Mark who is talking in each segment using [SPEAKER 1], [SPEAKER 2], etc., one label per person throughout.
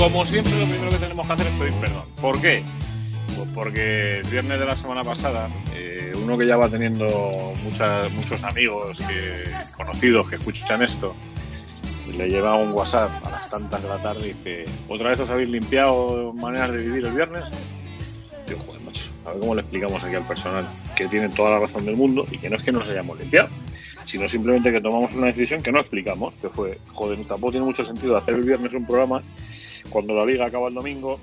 [SPEAKER 1] como siempre, lo primero que tenemos que hacer es pedir perdón. ¿Por qué? Pues porque el viernes de la semana pasada, eh, uno que ya va teniendo muchas, muchos amigos, conocidos que escuchan esto, le lleva un WhatsApp a las tantas de la tarde y dice, ¿otra vez os habéis limpiado maneras de vivir el viernes? Digo, joder, macho, a ver cómo le explicamos aquí al personal que tiene toda la razón del mundo y que no es que nos hayamos limpiado, sino simplemente que tomamos una decisión que no explicamos, que fue, joder, tampoco tiene mucho sentido hacer el viernes un programa cuando la liga acaba el domingo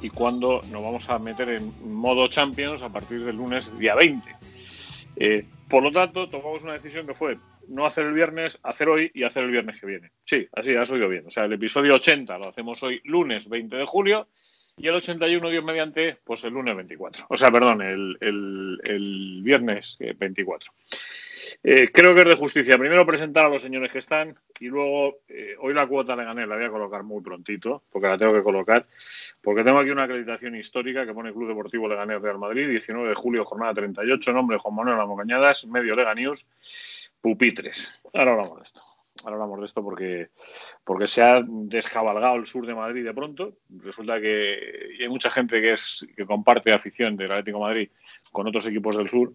[SPEAKER 1] y cuando nos vamos a meter en modo Champions a partir del lunes día 20. Eh, por lo tanto, tomamos una decisión que fue no hacer el viernes, hacer hoy y hacer el viernes que viene. Sí, así has oído bien. O sea, el episodio 80 lo hacemos hoy lunes 20 de julio y el 81, Dios mediante, pues el lunes 24. O sea, perdón, el, viernes 24. Eh, creo que es de justicia. Primero presentar a los señores que están y luego eh, hoy la cuota le gané, la voy a colocar muy prontito, porque la tengo que colocar, porque tengo aquí una acreditación histórica que pone Club Deportivo Leganés Real Madrid, 19 de julio, jornada 38, nombre Juan Manuel Amocañadas, medio Lega News, pupitres. Ahora hablamos de esto. Ahora hablamos de esto porque, porque se ha descabalgado el sur de Madrid de pronto. Resulta que hay mucha gente que, es, que comparte afición del Atlético de Madrid con otros equipos del sur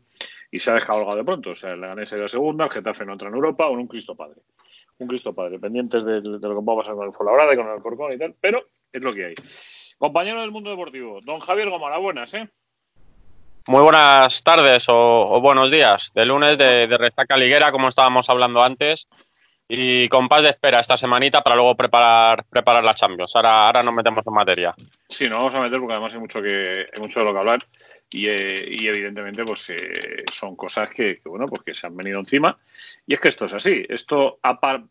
[SPEAKER 1] y se ha descabalgado de pronto. O sea, el Leganés ha ido a segunda, el Getafe no entra en Europa, o un Cristo Padre. Un Cristo Padre, pendientes de, de, lo que va a pasar con el Fuenlabrada y con el Corcón y tal, pero es lo que hay. Compañero del mundo deportivo, don Javier Gomara, buenas, ¿eh?
[SPEAKER 2] Muy buenas tardes o, o buenos días. De lunes de, de Resaca Liguera, como estábamos hablando antes, y con paz de espera esta semanita para luego preparar, preparar la Champions. Ahora, ahora nos metemos en materia.
[SPEAKER 1] Sí, nos vamos a meter porque además hay mucho, que, hay mucho de lo que hablar y, eh, y evidentemente pues eh, son cosas que, que, bueno, pues se han venido encima y es que esto es así. Esto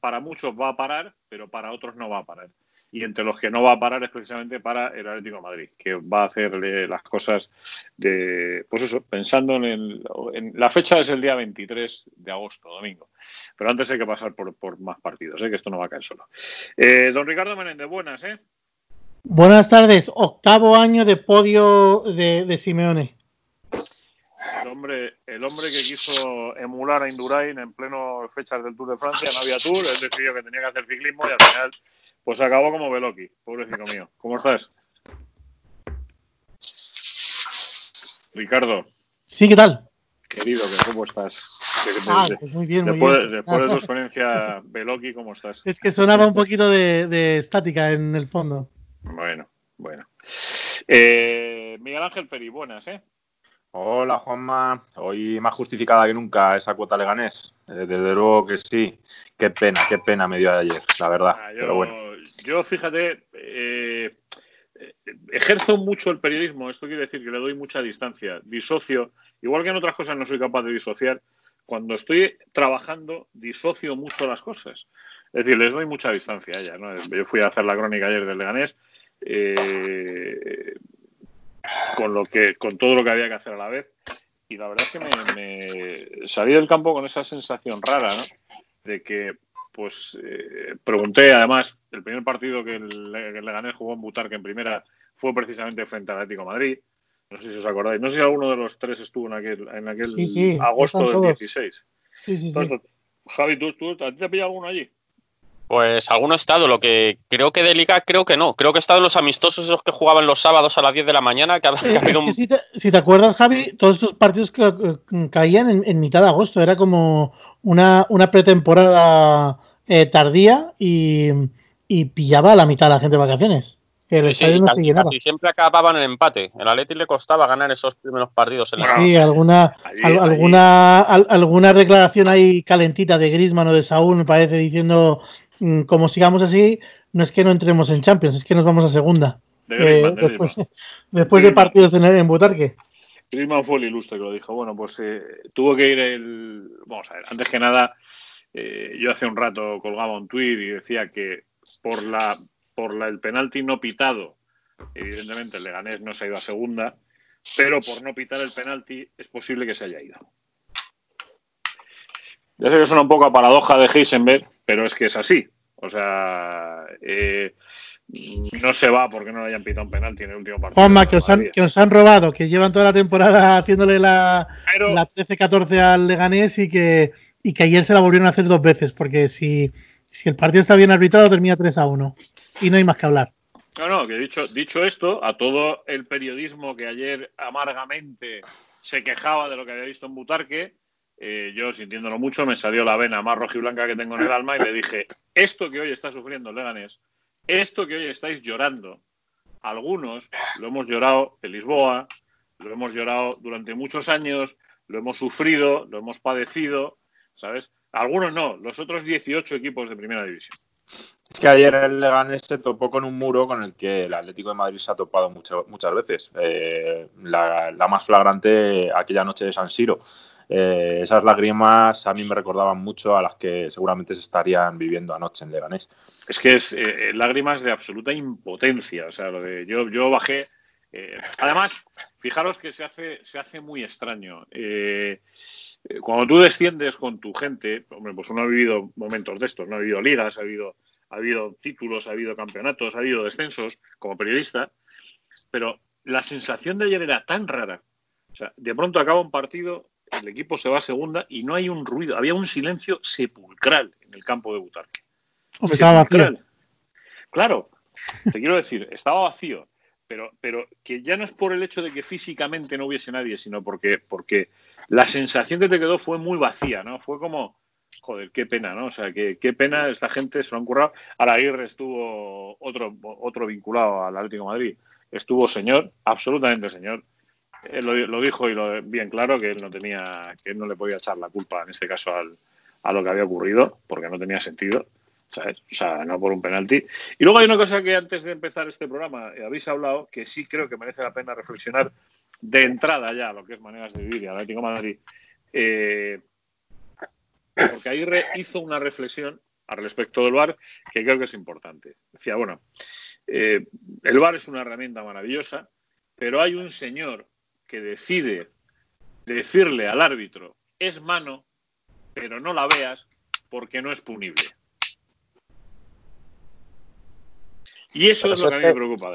[SPEAKER 1] para muchos va a parar, pero para otros no va a parar y entre los que no va a parar es precisamente para el Atlético Madrid, que va a hacer las cosas de, pues eso, pensando en, el, en, la fecha es el día 23 de agosto, domingo, pero antes hay que pasar por, por más partidos, ¿eh? que esto no va a caer solo. Eh, don Ricardo Menéndez, buenas, ¿eh?
[SPEAKER 3] Buenas tardes, octavo año de podio de, de Simeone.
[SPEAKER 1] El hombre, el hombre que quiso emular a Indurain en pleno fechas del Tour de Francia, no había Tour, él decidió que tenía que hacer ciclismo y al final pues acabó como Veloki, pobrecito mío. ¿Cómo estás? Ricardo.
[SPEAKER 3] Sí, ¿qué tal?
[SPEAKER 1] Querido, ¿cómo estás?
[SPEAKER 3] Ah, pues muy bien,
[SPEAKER 1] después,
[SPEAKER 3] muy bien.
[SPEAKER 1] después de tu experiencia Veloki, ¿cómo estás?
[SPEAKER 3] Es que sonaba un poquito de, de estática en el fondo.
[SPEAKER 1] Bueno, bueno. Eh, Miguel Ángel Peri, buenas, ¿eh?
[SPEAKER 4] Hola Juanma, hoy más justificada que nunca esa cuota leganés. Eh, desde luego que sí. Qué pena, qué pena me dio de ayer, la verdad.
[SPEAKER 1] Ah, yo,
[SPEAKER 4] Pero bueno.
[SPEAKER 1] yo, fíjate, eh, ejerzo mucho el periodismo, esto quiere decir que le doy mucha distancia, disocio, igual que en otras cosas no soy capaz de disociar, cuando estoy trabajando disocio mucho las cosas. Es decir, les doy mucha distancia a ella. ¿no? Yo fui a hacer la crónica ayer del Leganés. Eh, con lo que con todo lo que había que hacer a la vez y la verdad es que me, me salí del campo con esa sensación rara ¿no? de que pues eh, pregunté además el primer partido que el, el Leganés jugó en Butarque en primera fue precisamente frente al Atlético de Madrid no sé si os acordáis no sé si alguno de los tres estuvo en aquel en aquel
[SPEAKER 3] Sí, sí,
[SPEAKER 1] agosto del
[SPEAKER 3] todos.
[SPEAKER 1] 16
[SPEAKER 3] Sí, sí, sí.
[SPEAKER 1] Entonces, Javi ¿tú, tú, ¿a ti te ha pillado alguno allí?
[SPEAKER 2] Pues alguno ha estado, lo que creo que de Liga, creo que no. Creo que ha estado en los amistosos esos que jugaban los sábados a las 10 de la mañana, que ha, que ha
[SPEAKER 3] Eh,
[SPEAKER 2] habido
[SPEAKER 3] que
[SPEAKER 2] un...
[SPEAKER 3] si, te, si te acuerdas, Javi, todos estos partidos que, que caían en, en, mitad de agosto. Era como una, una pretemporada eh, tardía y, y, pillaba a la mitad de la gente de vacaciones. Que el
[SPEAKER 2] Sí,
[SPEAKER 3] estadio
[SPEAKER 2] sí,
[SPEAKER 3] no
[SPEAKER 2] casi,
[SPEAKER 3] se llenaba.
[SPEAKER 2] casi siempre acababan en empate. El Atleti le costaba ganar esos primeros partidos. En la...
[SPEAKER 3] Sí, alguna,
[SPEAKER 1] Allí,
[SPEAKER 3] al-
[SPEAKER 1] allí.
[SPEAKER 3] alguna, al- alguna declaración ahí calentita de Griezmann o de Saúl, me parece, diciendo como sigamos así, no es que no entremos en Champions, es que nos vamos a segunda.
[SPEAKER 1] De
[SPEAKER 3] Eh,
[SPEAKER 1] de
[SPEAKER 3] después, de partidos en, en Butarque.
[SPEAKER 1] Griezmann fue el ilustre que lo dijo. Bueno, pues eh, tuvo que ir el. Vamos a ver, antes que nada, eh, yo hace un rato colgaba un tuit y decía que por la por la, el penalti no pitado, evidentemente el Leganés no se ha ido a segunda, pero por no pitar el penalti es posible que se haya ido. Ya sé que suena un poco a paradoja de Heisenberg, pero es que es así. O sea, eh, no se va porque no le hayan pitado un penalti en el último partido.
[SPEAKER 3] Juanma, que os, han, que os han robado, que llevan toda la temporada haciéndole la,
[SPEAKER 1] Pero-
[SPEAKER 3] la 13-14 al Leganés y que, y que ayer se la volvieron a hacer dos veces, porque si, si el partido está bien arbitrado termina 3 a 1 y no hay más que hablar.
[SPEAKER 1] No, no, que dicho, dicho esto, a todo el periodismo que ayer amargamente se quejaba de lo que había visto en Butarque, eh, yo sintiéndolo mucho me salió la vena más rojiblanca que tengo en el alma y le dije, esto que hoy está sufriendo Leganés, esto que hoy estáis llorando, algunos lo hemos llorado en Lisboa, lo hemos llorado durante muchos años, lo hemos sufrido, lo hemos padecido, ¿sabes? Algunos no, los otros 18 equipos de primera división.
[SPEAKER 4] Es que ayer el Leganés se topó con un muro con el que el Atlético de Madrid se ha topado muchas veces. Eh, la, más flagrante aquella noche de San Siro. Eh, esas lágrimas a mí me recordaban mucho a las que seguramente se estarían viviendo anoche en Leganés.
[SPEAKER 1] Es que es eh, lágrimas de absoluta impotencia. O sea, lo de yo, yo bajé. además, fijaros que se hace, se hace muy extraño. cuando tú desciendes con tu gente, hombre, pues uno ha vivido momentos de estos, no ha vivido ligas, ha habido ha habido títulos, ha habido campeonatos, ha habido descensos como periodista, pero la sensación de ayer era tan rara. O sea, de pronto acaba un partido, el equipo se va a segunda y no hay un ruido, había un silencio sepulcral en el campo de Butarque.
[SPEAKER 3] Estaba vacío.
[SPEAKER 1] Claro, te quiero decir, estaba vacío, pero, pero que ya no es por el hecho de que físicamente no hubiese nadie, sino porque, porque la sensación que te quedó fue muy vacía, ¿no? Fue como, joder, qué pena, ¿no? O sea, qué, qué pena, esta gente se lo han currado. Ahora Aguirre estuvo otro, otro vinculado al Atlético de Madrid, estuvo señor, absolutamente señor. Él lo, dijo y lo bien claro que él no tenía, que él no le podía echar la culpa en este caso al, a lo que había ocurrido, porque no tenía sentido. ¿sabes? O sea, no por un penalti. Y luego hay una cosa que antes de empezar este programa eh, habéis hablado, que sí creo que merece la pena reflexionar de entrada ya, lo que es maneras de vivir y Atlético de Madrid. Eh, porque Aguirre hizo una reflexión al respecto del VAR que creo que es importante. Decía, bueno, eh, el VAR es una herramienta maravillosa, pero hay un señor que decide decirle al árbitro, es mano, pero no la veas porque no es punible. Y eso es lo que a mí me preocupa.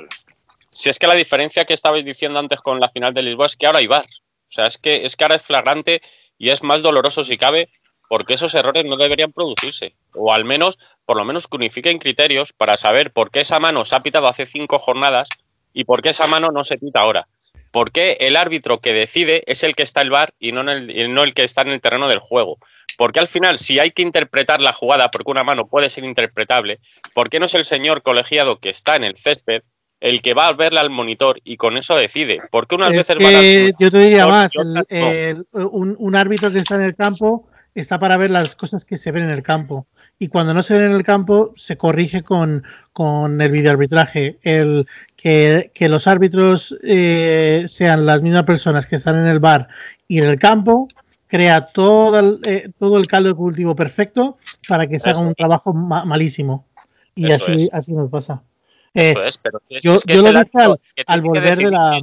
[SPEAKER 2] Si es que la diferencia que estabais diciendo antes con la final de Lisboa es que ahora hay VAR. O sea, es que, es que ahora es flagrante y es más doloroso si cabe porque esos errores no deberían producirse. O al menos, por lo menos que unifiquen criterios para saber por qué esa mano se ha pitado hace cinco jornadas y por qué esa mano no se pita ahora. ¿Por qué el árbitro que decide es el que está en el bar y no, el, no el que está en el terreno del juego? Porque al final, si hay que interpretar la jugada, porque una mano puede ser interpretable, ¿por qué no es el señor colegiado que está en el césped el que va a verla al monitor y con eso decide? Porque unas veces van a...
[SPEAKER 3] Yo te diría más, un, un árbitro que está en el campo está para ver las cosas que se ven en el campo. Y cuando no se ven en el campo, se corrige con, con el videoarbitraje. El que, que los árbitros eh, sean las mismas personas que están en el bar y en el campo, crea todo el, eh, todo el caldo de cultivo perfecto para que se haga un trabajo malísimo. Y así, así nos pasa.
[SPEAKER 2] Eso es, pero es, yo, que es el árbitro al, volver de la.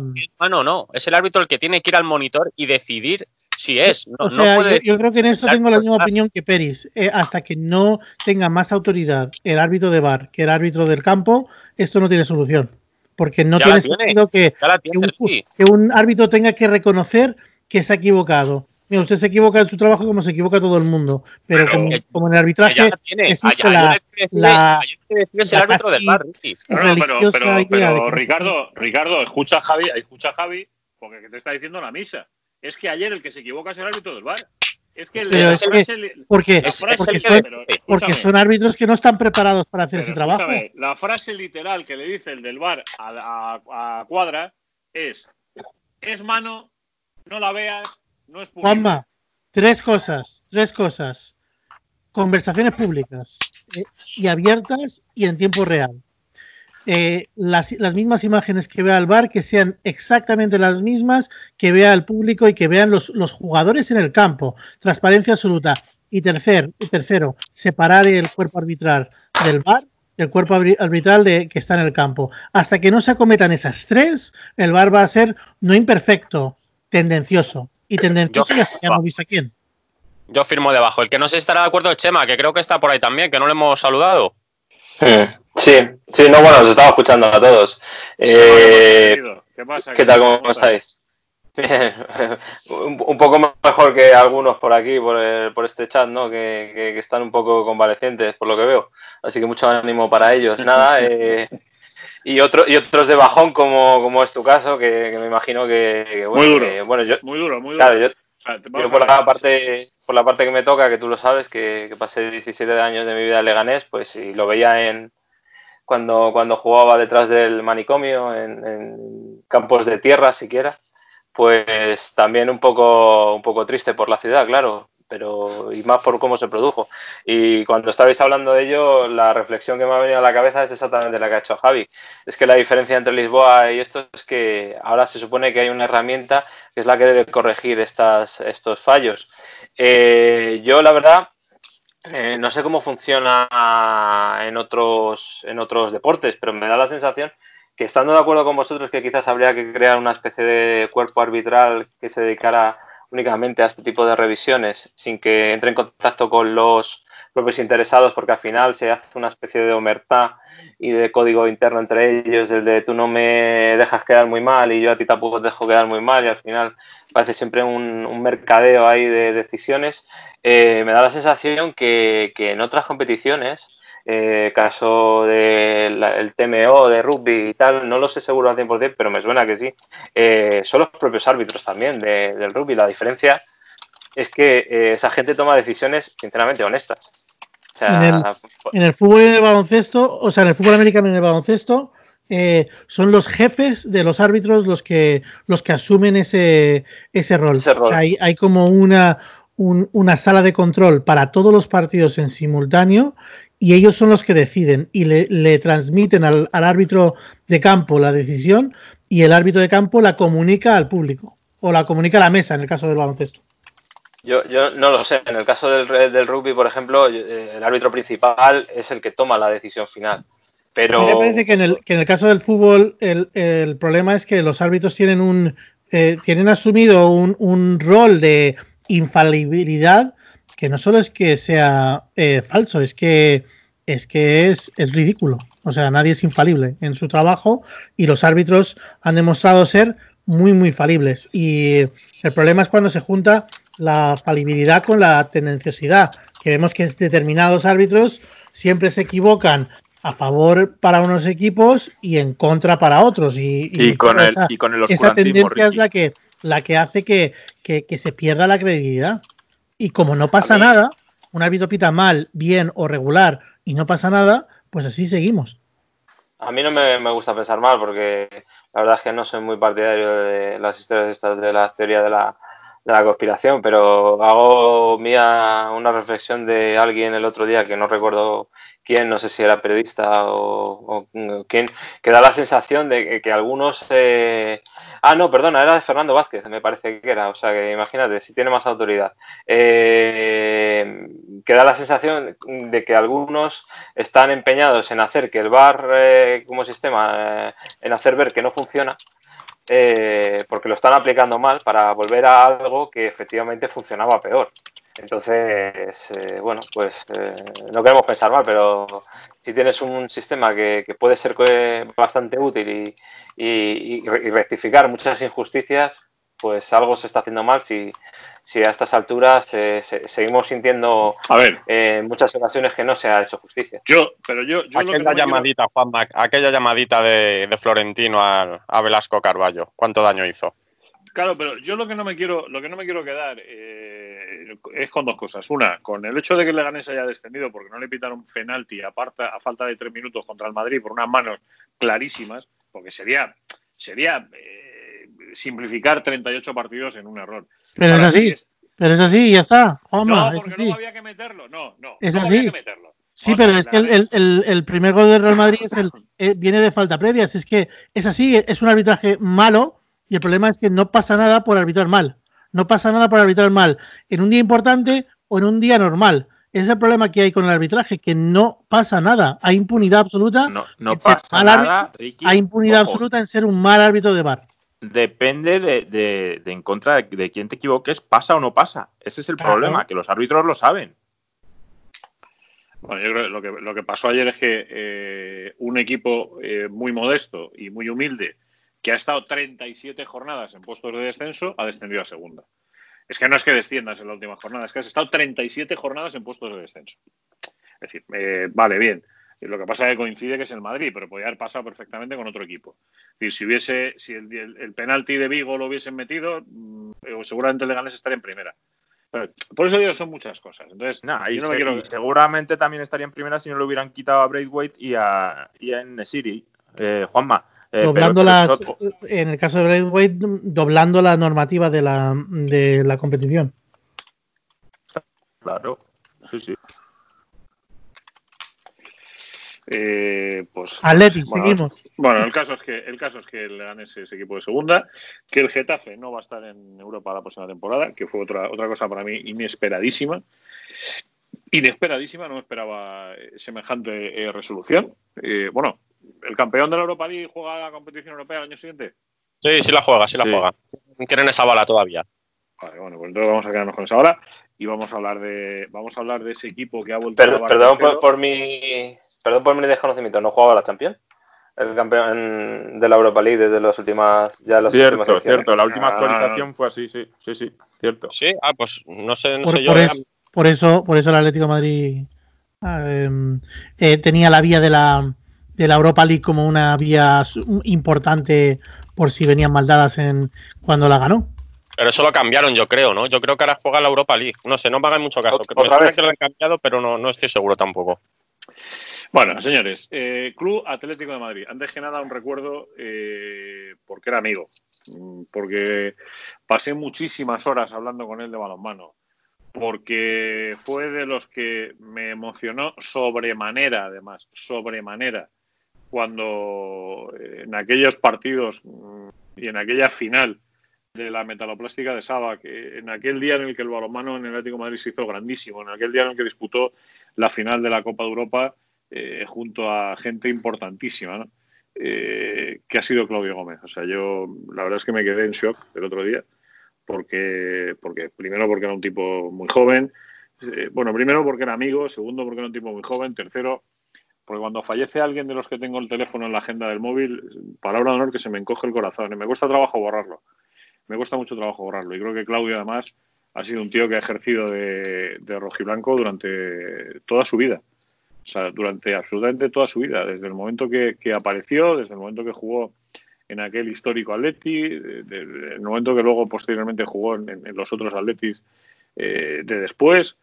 [SPEAKER 2] No, no, es el árbitro el que tiene que ir al monitor y decidir si es.
[SPEAKER 3] o sea, yo, creo que en esto tengo la misma opinión que Peris. Eh, hasta que no tenga más autoridad el árbitro de bar que el árbitro del campo, esto no tiene solución. Porque no tiene sentido que, que, un, árbitro tenga que reconocer que se ha equivocado. Mira, usted se equivoca en su trabajo como se equivoca todo el mundo, pero, como, en el arbitraje existe la, la,
[SPEAKER 2] es el árbitro del bar,
[SPEAKER 1] pero, pero, Ricardo, Ricardo, escucha a Javi, escucha a Javi, porque te está diciendo la misa es que ayer el que se equivoca es el árbitro del bar. Es que,
[SPEAKER 3] el, porque, porque, son, árbitros que no están preparados para hacer ese trabajo.
[SPEAKER 1] La frase literal que le dice el del bar a, Cuadra es: es mano, no la veas, no es público.
[SPEAKER 3] Juanma, tres cosas, tres cosas. Conversaciones públicas eh, y abiertas y en tiempo real. Eh, las, mismas imágenes que vea el bar, que sean exactamente las mismas que vea el público y que vean los, jugadores en el campo. Transparencia absoluta. Y tercer, tercero, separar el cuerpo arbitral del bar el cuerpo arbitral de, que está en el campo. Hasta que no se acometan esas tres, el bar va a ser no imperfecto, tendencioso. Y tendencioso ya, hemos visto a quién.
[SPEAKER 2] Yo firmo debajo. El que no se estará de acuerdo es Chema, que creo que está por ahí también, que no le hemos saludado.
[SPEAKER 5] Eh, Sí, sí, no, bueno, os estaba escuchando a todos. Eh, ¿Qué, pasa? ¿Qué tal? ¿Cómo, estáis? Bien, un, poco mejor que algunos por aquí, por, este chat, ¿no? Que, están un poco convalecientes, por lo que veo. Así que mucho ánimo para ellos. Nada, eh, y, otro, y otros de bajón, como, como es tu caso, que, me imagino que,
[SPEAKER 1] bueno, muy
[SPEAKER 5] duro. bueno, yo,
[SPEAKER 1] muy duro, muy duro. Claro, yo,
[SPEAKER 5] por, la parte, por la parte que me toca, que tú lo sabes, que, pasé 17 años de mi vida en Leganés, pues y lo veía en cuando, cuando jugaba detrás del manicomio, en, en campos de tierra siquiera, pues también un poco, un poco triste por la ciudad, claro pero y más por cómo se produjo. Y cuando estabais hablando de ello, la reflexión que me ha venido a la cabeza es exactamente la que ha hecho Javi. Es que la diferencia entre Lisboa y esto es que ahora se supone que hay una herramienta que es la que debe corregir estas, estos fallos. Eh, yo, la verdad, eh, no sé cómo funciona en otros, en otros deportes, pero me da la sensación que estando de acuerdo con vosotros que quizás habría que crear una especie de cuerpo arbitral que se dedicara únicamente a este tipo de revisiones sin que entre en contacto con los propios interesados porque al final se hace una especie de omertá y de código interno entre ellos, el de tú no me dejas quedar muy mal y yo a ti tampoco te dejo quedar muy mal y al final parece siempre un, mercadeo ahí de decisiones. Eh, me da la sensación que, que en otras competiciones eh, caso del TMO de rugby y tal, no lo sé seguro al 100%, pero me suena que sí, eh, son los propios árbitros también del rugby. La diferencia es que eh, esa gente toma decisiones sinceramente honestas.
[SPEAKER 3] en, el, fútbol y en el baloncesto, o sea, en el fútbol americano y en el baloncesto, son los jefes de los árbitros los que, los que asumen ese, ese rol. hay, hay, como una, una sala de control para todos los partidos en simultáneo y ellos son los que deciden y le, transmiten al, árbitro de campo la decisión y el árbitro de campo la comunica al público o la comunica a la mesa en el caso del baloncesto.
[SPEAKER 5] Yo, yo no lo sé. En el caso del, del rugby, por ejemplo, eh, el árbitro principal es el que toma la decisión final. Pero...
[SPEAKER 3] me parece que en, el, que en el caso del fútbol el, el problema es que los árbitros tienen un eh, tienen asumido un, un rol de infalibilidad que no solo es que sea eh, falso, es que es que es, es ridículo. O sea, nadie es infalible en su trabajo y los árbitros han demostrado ser muy, muy falibles. Y el problema es cuando se junta la falibilidad con la tendenciosidad, que vemos que determinados árbitros siempre se equivocan a favor para unos equipos y en contra para otros. Y,
[SPEAKER 4] con, el, y con el
[SPEAKER 3] esa tendencia es la que, la que hace que, que, que se pierda la credibilidad. Y como no pasa nada, un árbitro pita mal, bien o regular y no pasa nada, pues así seguimos.
[SPEAKER 5] A mí no me, gusta pensar mal porque la verdad es que no soy muy partidario de las historias estas de las teorías de la, de la conspiración, pero hago mía una reflexión de alguien el otro día que no recuerdo quién, no sé si era periodista o, quién, que da la sensación de que, algunos... Eh, ah, no, perdona, era de Fernando Vázquez, me parece que era, o sea, que imagínate, si tiene más autoridad. Eh, que da la sensación de que algunos están empeñados en hacer que el bar eh, como sistema, en hacer ver que no funciona, porque lo están aplicando mal para volver a algo que efectivamente funcionaba peor. Entonces, eh, bueno, pues eh, no queremos pensar mal, pero si tienes un sistema que, puede ser bastante útil y, rectificar muchas injusticias, pues algo se está haciendo mal si, a estas alturas eh, seguimos sintiendo en muchas ocasiones que no se ha hecho justicia.
[SPEAKER 1] Yo, pero yo,
[SPEAKER 2] aquella llamadita, aquella llamadita de, Florentino a, a, Velasco Carballo, ¿cuánto daño hizo?
[SPEAKER 1] Claro, pero yo lo que no me quiero, lo que no me quiero quedar eh, es con dos cosas. Una, con el hecho de que el Leganés haya descendido porque no le pitaron penalti a, a falta de tres minutos contra el Madrid por unas manos clarísimas, porque sería, sería eh, simplificar 38 partidos en un error.
[SPEAKER 3] Pero es así, pero es así y ya está.
[SPEAKER 1] no, porque no había que meterlo. No, no.
[SPEAKER 3] Es así. Sí, pero es que el, primer gol del Real Madrid es el, eh, viene de falta previa. Es que es así, es un arbitraje malo y el problema es que no pasa nada por arbitrar mal. No pasa nada por arbitrar mal en un día importante o en un día normal. Ese es el problema que hay con el arbitraje, que no pasa nada. Hay impunidad absoluta.
[SPEAKER 4] No, no pasa nada.
[SPEAKER 3] hay impunidad absoluta en ser un mal árbitro de bar.
[SPEAKER 4] Depende de, en contra de, quién te equivoques, pasa o no pasa. Ese es el problema, que los árbitros lo saben.
[SPEAKER 1] Bueno, yo creo que lo que, lo que pasó ayer es que eh, un equipo eh, muy modesto y muy humilde que ha estado 37 jornadas en puestos de descenso, ha descendido a segunda. Es que no es que desciendas en la última jornada, es que has estado 37 jornadas en puestos de descenso. Es decir, eh, vale, bien. Lo que pasa es que coincide que es el Madrid, pero podría haber pasado perfectamente con otro equipo. Es decir, si hubiese, si el, penalti de Vigo lo hubiesen metido, mm, seguramente el Leganés estaría en primera. por eso digo, son muchas cosas. Entonces,
[SPEAKER 4] seguramente también estaría en primera si no le hubieran quitado a Braithwaite y a, y a Nesiri. Eh, Juanma.
[SPEAKER 3] Eh, doblando las, en el caso de Braithwaite, doblando la normativa de la, de la competición.
[SPEAKER 4] Claro, sí, sí.
[SPEAKER 1] Eh, pues,
[SPEAKER 3] Atleti, seguimos.
[SPEAKER 1] Bueno, el caso es que el caso es que el ese equipo de segunda, que el Getafe no va a estar en Europa la próxima temporada, que fue otra otra cosa para mí inesperadísima. Inesperadísima, no esperaba eh, semejante eh, resolución. bueno, ¿el campeón de la Europa League juega la competición europea el año siguiente?
[SPEAKER 2] Sí, sí la juega, sí la juega. Quieren esa bala todavía.
[SPEAKER 1] Vale, bueno, pues entonces vamos a quedarnos con esa bala y vamos a hablar de vamos a hablar de ese equipo que ha vuelto
[SPEAKER 5] a Perdón por mi perdón por mi desconocimiento, ¿no jugaba la Champions? El campeón de la Europa League desde las últimas. Ya las
[SPEAKER 4] cierto, últimas cierto. La última ah. actualización fue así, sí, sí, sí, cierto.
[SPEAKER 2] Sí, ah, pues no sé, no
[SPEAKER 3] por,
[SPEAKER 2] sé yo.
[SPEAKER 3] Por eso, por eso el Atlético de Madrid em, eh, tenía la vía de la, de la Europa League como una vía importante por si venían maldadas en cuando la ganó.
[SPEAKER 2] Pero eso lo cambiaron, yo creo, ¿no? Yo creo que ahora juega la Europa League. No sé, no me hagan mucho caso. Me suena que lo han cambiado, pero no, no estoy seguro tampoco.
[SPEAKER 1] Bueno, señores, eh, Club Atlético de Madrid. Antes que nada, un recuerdo eh, porque era amigo, mm, porque pasé muchísimas horas hablando con él de balonmano, porque fue de los que me emocionó sobremanera, además, sobremanera, cuando eh, en aquellos partidos mm, y en aquella final de la metaloplástica de Saba, que en aquel día en el que el balonmano en el Atlético Madrid se hizo grandísimo, en aquel día en el que disputó la final de la Copa de Europa, eh, junto a gente importantísima. Eh, que ha sido Claudio Gómez. O sea, yo la verdad es que me quedé en shock el otro día, porque, porque primero porque era un tipo muy joven, eh, bueno, primero porque era amigo, segundo porque era un tipo muy joven, tercero porque cuando fallece alguien de los que tengo el teléfono en la agenda del móvil, palabra de honor que se me encoge el corazón. Y me cuesta trabajo borrarlo. Me cuesta mucho trabajo borrarlo. Y creo que Claudio, además, ha sido un tío que ha ejercido de, rojiblanco durante toda su vida. O sea, durante absolutamente toda su vida, desde el momento que, apareció, desde el momento que jugó en aquel histórico Atleti, desde el momento que luego posteriormente jugó en, los otros Atletis eh, de después.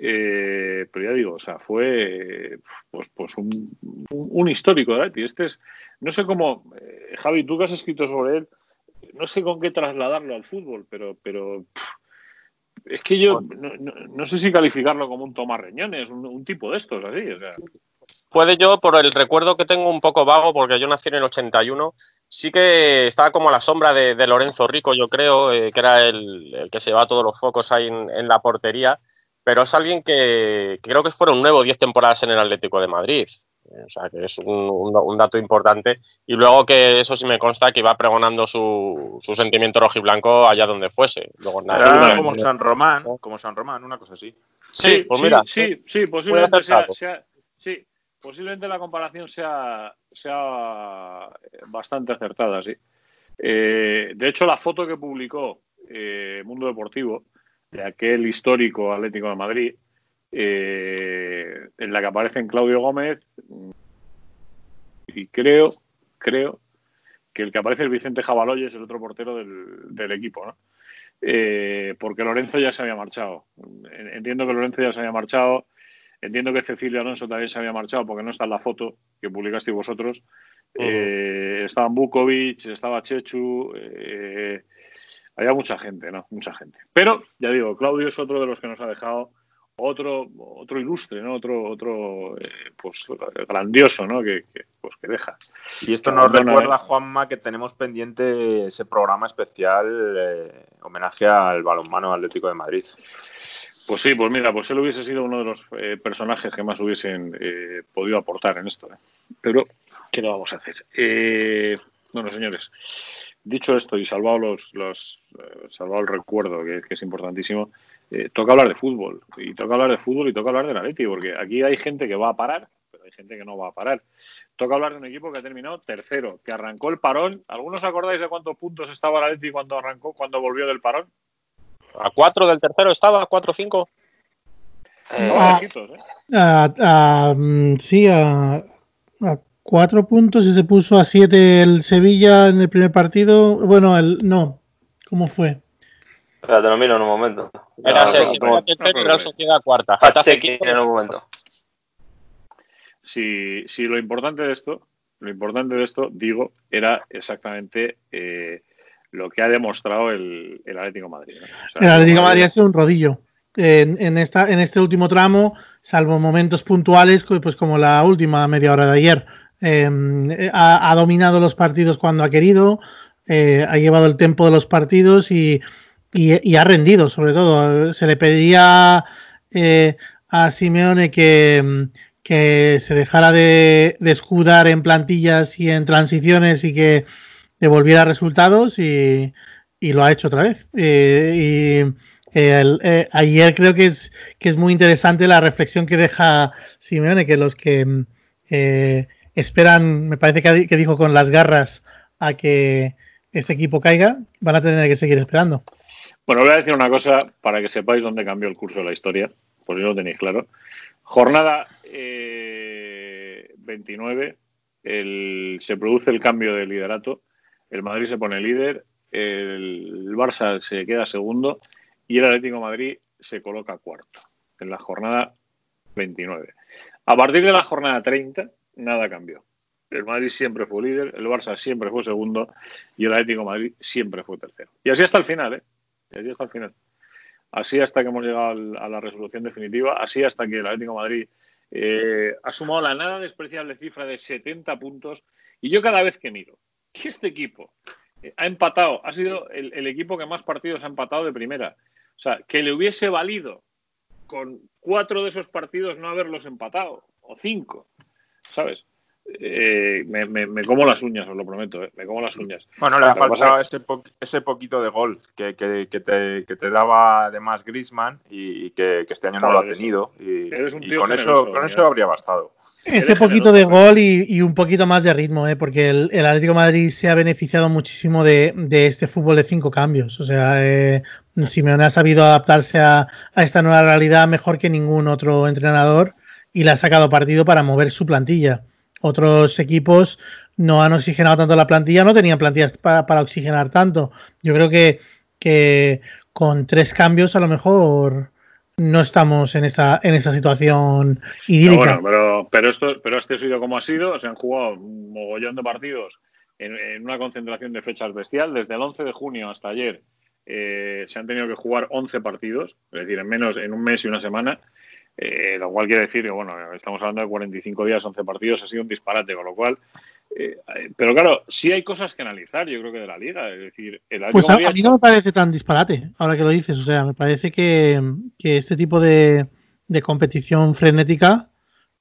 [SPEAKER 1] Eh, pero ya digo, o sea, fue pues, pues un, un, histórico de Atleti. Este es, no sé cómo, eh, Javi, tú que has escrito sobre él, no sé con qué trasladarlo al fútbol, pero, pero es que yo no, sé si calificarlo como un Tomás Reñones, un, tipo de estos, así.
[SPEAKER 2] Puede yo, por el recuerdo que tengo un poco vago, porque yo nací en el 81, sí que estaba como a la sombra de, Lorenzo Rico, yo creo, eh, que era el, que se llevaba todos los focos ahí en, la portería, pero es alguien que, que creo que fueron nuevo 10 temporadas en el Atlético de Madrid. O sea, que es un, dato importante. Y luego que eso sí me consta que iba pregonando su, su sentimiento rojiblanco allá donde fuese. Luego,
[SPEAKER 4] nada, como San Román, como San Román, una cosa así.
[SPEAKER 1] Sí, pues mira. Sí, sí, posiblemente sea, sí, posiblemente la comparación sea, sea bastante acertada, sí. Eh, de hecho, la foto que publicó eh, Mundo Deportivo de aquel histórico Atlético de Madrid eh, en la que aparece en Claudio Gómez y creo, creo que el que aparece es Vicente Jabaloy, es el otro portero del, equipo, ¿no? Eh, porque Lorenzo ya se había marchado. Entiendo que Lorenzo ya se había marchado. Entiendo que Cecilio Alonso también se había marchado porque no está en la foto que publicasteis vosotros. Eh, estaban Bukovic, estaba Chechu, había mucha gente, ¿no? Mucha gente. Pero, ya digo, Claudio es otro de los que nos ha dejado otro, otro ilustre, ¿no? Otro, otro eh, pues grandioso, ¿no? Que, pues, que deja.
[SPEAKER 4] Y esto nos recuerda, Juanma, que tenemos pendiente ese programa especial eh, homenaje al balonmano Atlético de Madrid.
[SPEAKER 1] Pues sí, pues mira, pues él hubiese sido uno de los eh, personajes que más hubiesen podido aportar en esto. Pero, ¿qué lo vamos a hacer? bueno, señores, dicho esto y salvado los, los salvado el recuerdo, que es importantísimo, eh, toca hablar de fútbol. Y toca hablar de fútbol y toca hablar de la Leti, porque aquí hay gente que va a parar, pero hay gente que no va a parar. Toca hablar de un equipo que ha terminado tercero, que arrancó el parón. ¿Algunos acordáis de cuántos puntos estaba la Leti cuando arrancó, cuando volvió del parón?
[SPEAKER 2] ¿A cuatro del tercero estaba? ¿A cuatro o cinco?
[SPEAKER 3] sí, a, cuatro puntos y se puso a siete el Sevilla en el primer partido. Bueno, el no. ¿Cómo fue?
[SPEAKER 5] Espera, te lo miro en un momento.
[SPEAKER 2] Era Real Sociedad cuarta.
[SPEAKER 5] en un momento.
[SPEAKER 1] Si, si lo importante de esto, lo importante de esto, digo, era exactamente eh, lo que ha demostrado el, Atlético Madrid.
[SPEAKER 3] el Atlético Madrid ha sido un rodillo. En, esta, en este último tramo, salvo momentos puntuales, pues como la última media hora de ayer, em, ha, dominado los partidos cuando ha querido, eh, ha llevado el tiempo de los partidos y, ha rendido, sobre todo. Se le pedía eh, a Simeone que, que se dejara de, de, escudar en plantillas y en transiciones y que devolviera resultados y, lo ha hecho otra vez. Eh, y eh, ayer creo que es, que es muy interesante la reflexión que deja Simeone, que los que eh, esperan, me parece que, dijo con las garras a que este equipo caiga, van a tener que seguir esperando.
[SPEAKER 1] Bueno, voy a decir una cosa para que sepáis dónde cambió el curso de la historia, por si no lo tenéis claro. Jornada 29, se produce el cambio de liderato el Madrid se pone líder, el Barça se queda segundo y el Atlético Madrid se coloca cuarto en la jornada 29. A partir de la jornada 30, nada cambió. El Madrid siempre fue líder, el Barça siempre fue segundo y el Atlético Madrid siempre fue tercero. Y así hasta el final, ¿eh? Y así hasta el final. Así hasta que hemos llegado a la resolución definitiva, así hasta que el Atlético Madrid eh, ha sumado la nada despreciable cifra de 70 puntos. Y yo cada vez que miro que este equipo eh, ha empatado, ha sido el, equipo que más partidos ha empatado de primera. O sea, que le hubiese valido con cuatro de esos partidos no haberlos empatado, o cinco, ¿sabes? Eh, me, como las uñas, os lo prometo, eh, me como las uñas.
[SPEAKER 4] Bueno, le ha faltado ese, ese, poquito de gol que, que, te, que, te, daba además Grisman y que, este año no lo ha tenido. Y, con, eso, con eso habría bastado.
[SPEAKER 3] Ese poquito de gol y, un poquito más de ritmo, ¿eh? porque el, Atlético Madrid se ha beneficiado muchísimo de, este fútbol de cinco cambios. O sea, eh, Simeone ha sabido adaptarse a, esta nueva realidad mejor que ningún otro entrenador y le ha sacado partido para mover su plantilla. Otros equipos no han oxigenado tanto la plantilla, no tenían plantillas para, oxigenar tanto. Yo creo que, que con tres cambios a lo mejor no estamos en esa, en esa situación idílica.
[SPEAKER 1] pero, pero, esto, pero este ha sido como ha sido. Se han jugado un mogollón de partidos en, una concentración de fechas bestial. Desde el 11 de junio hasta ayer eh, se han tenido que jugar 11 partidos, es decir, en menos en un mes y una semana. Eh, lo cual quiere decir que, bueno, estamos hablando de 45 días, 11 partidos, ha sido un disparate, con lo cual. Eh, pero claro, sí hay cosas que analizar, yo creo que de la liga. Es decir,
[SPEAKER 3] pues a, mí no me parece tan disparate, ahora que lo dices. O sea, me parece que, este tipo de, competición frenética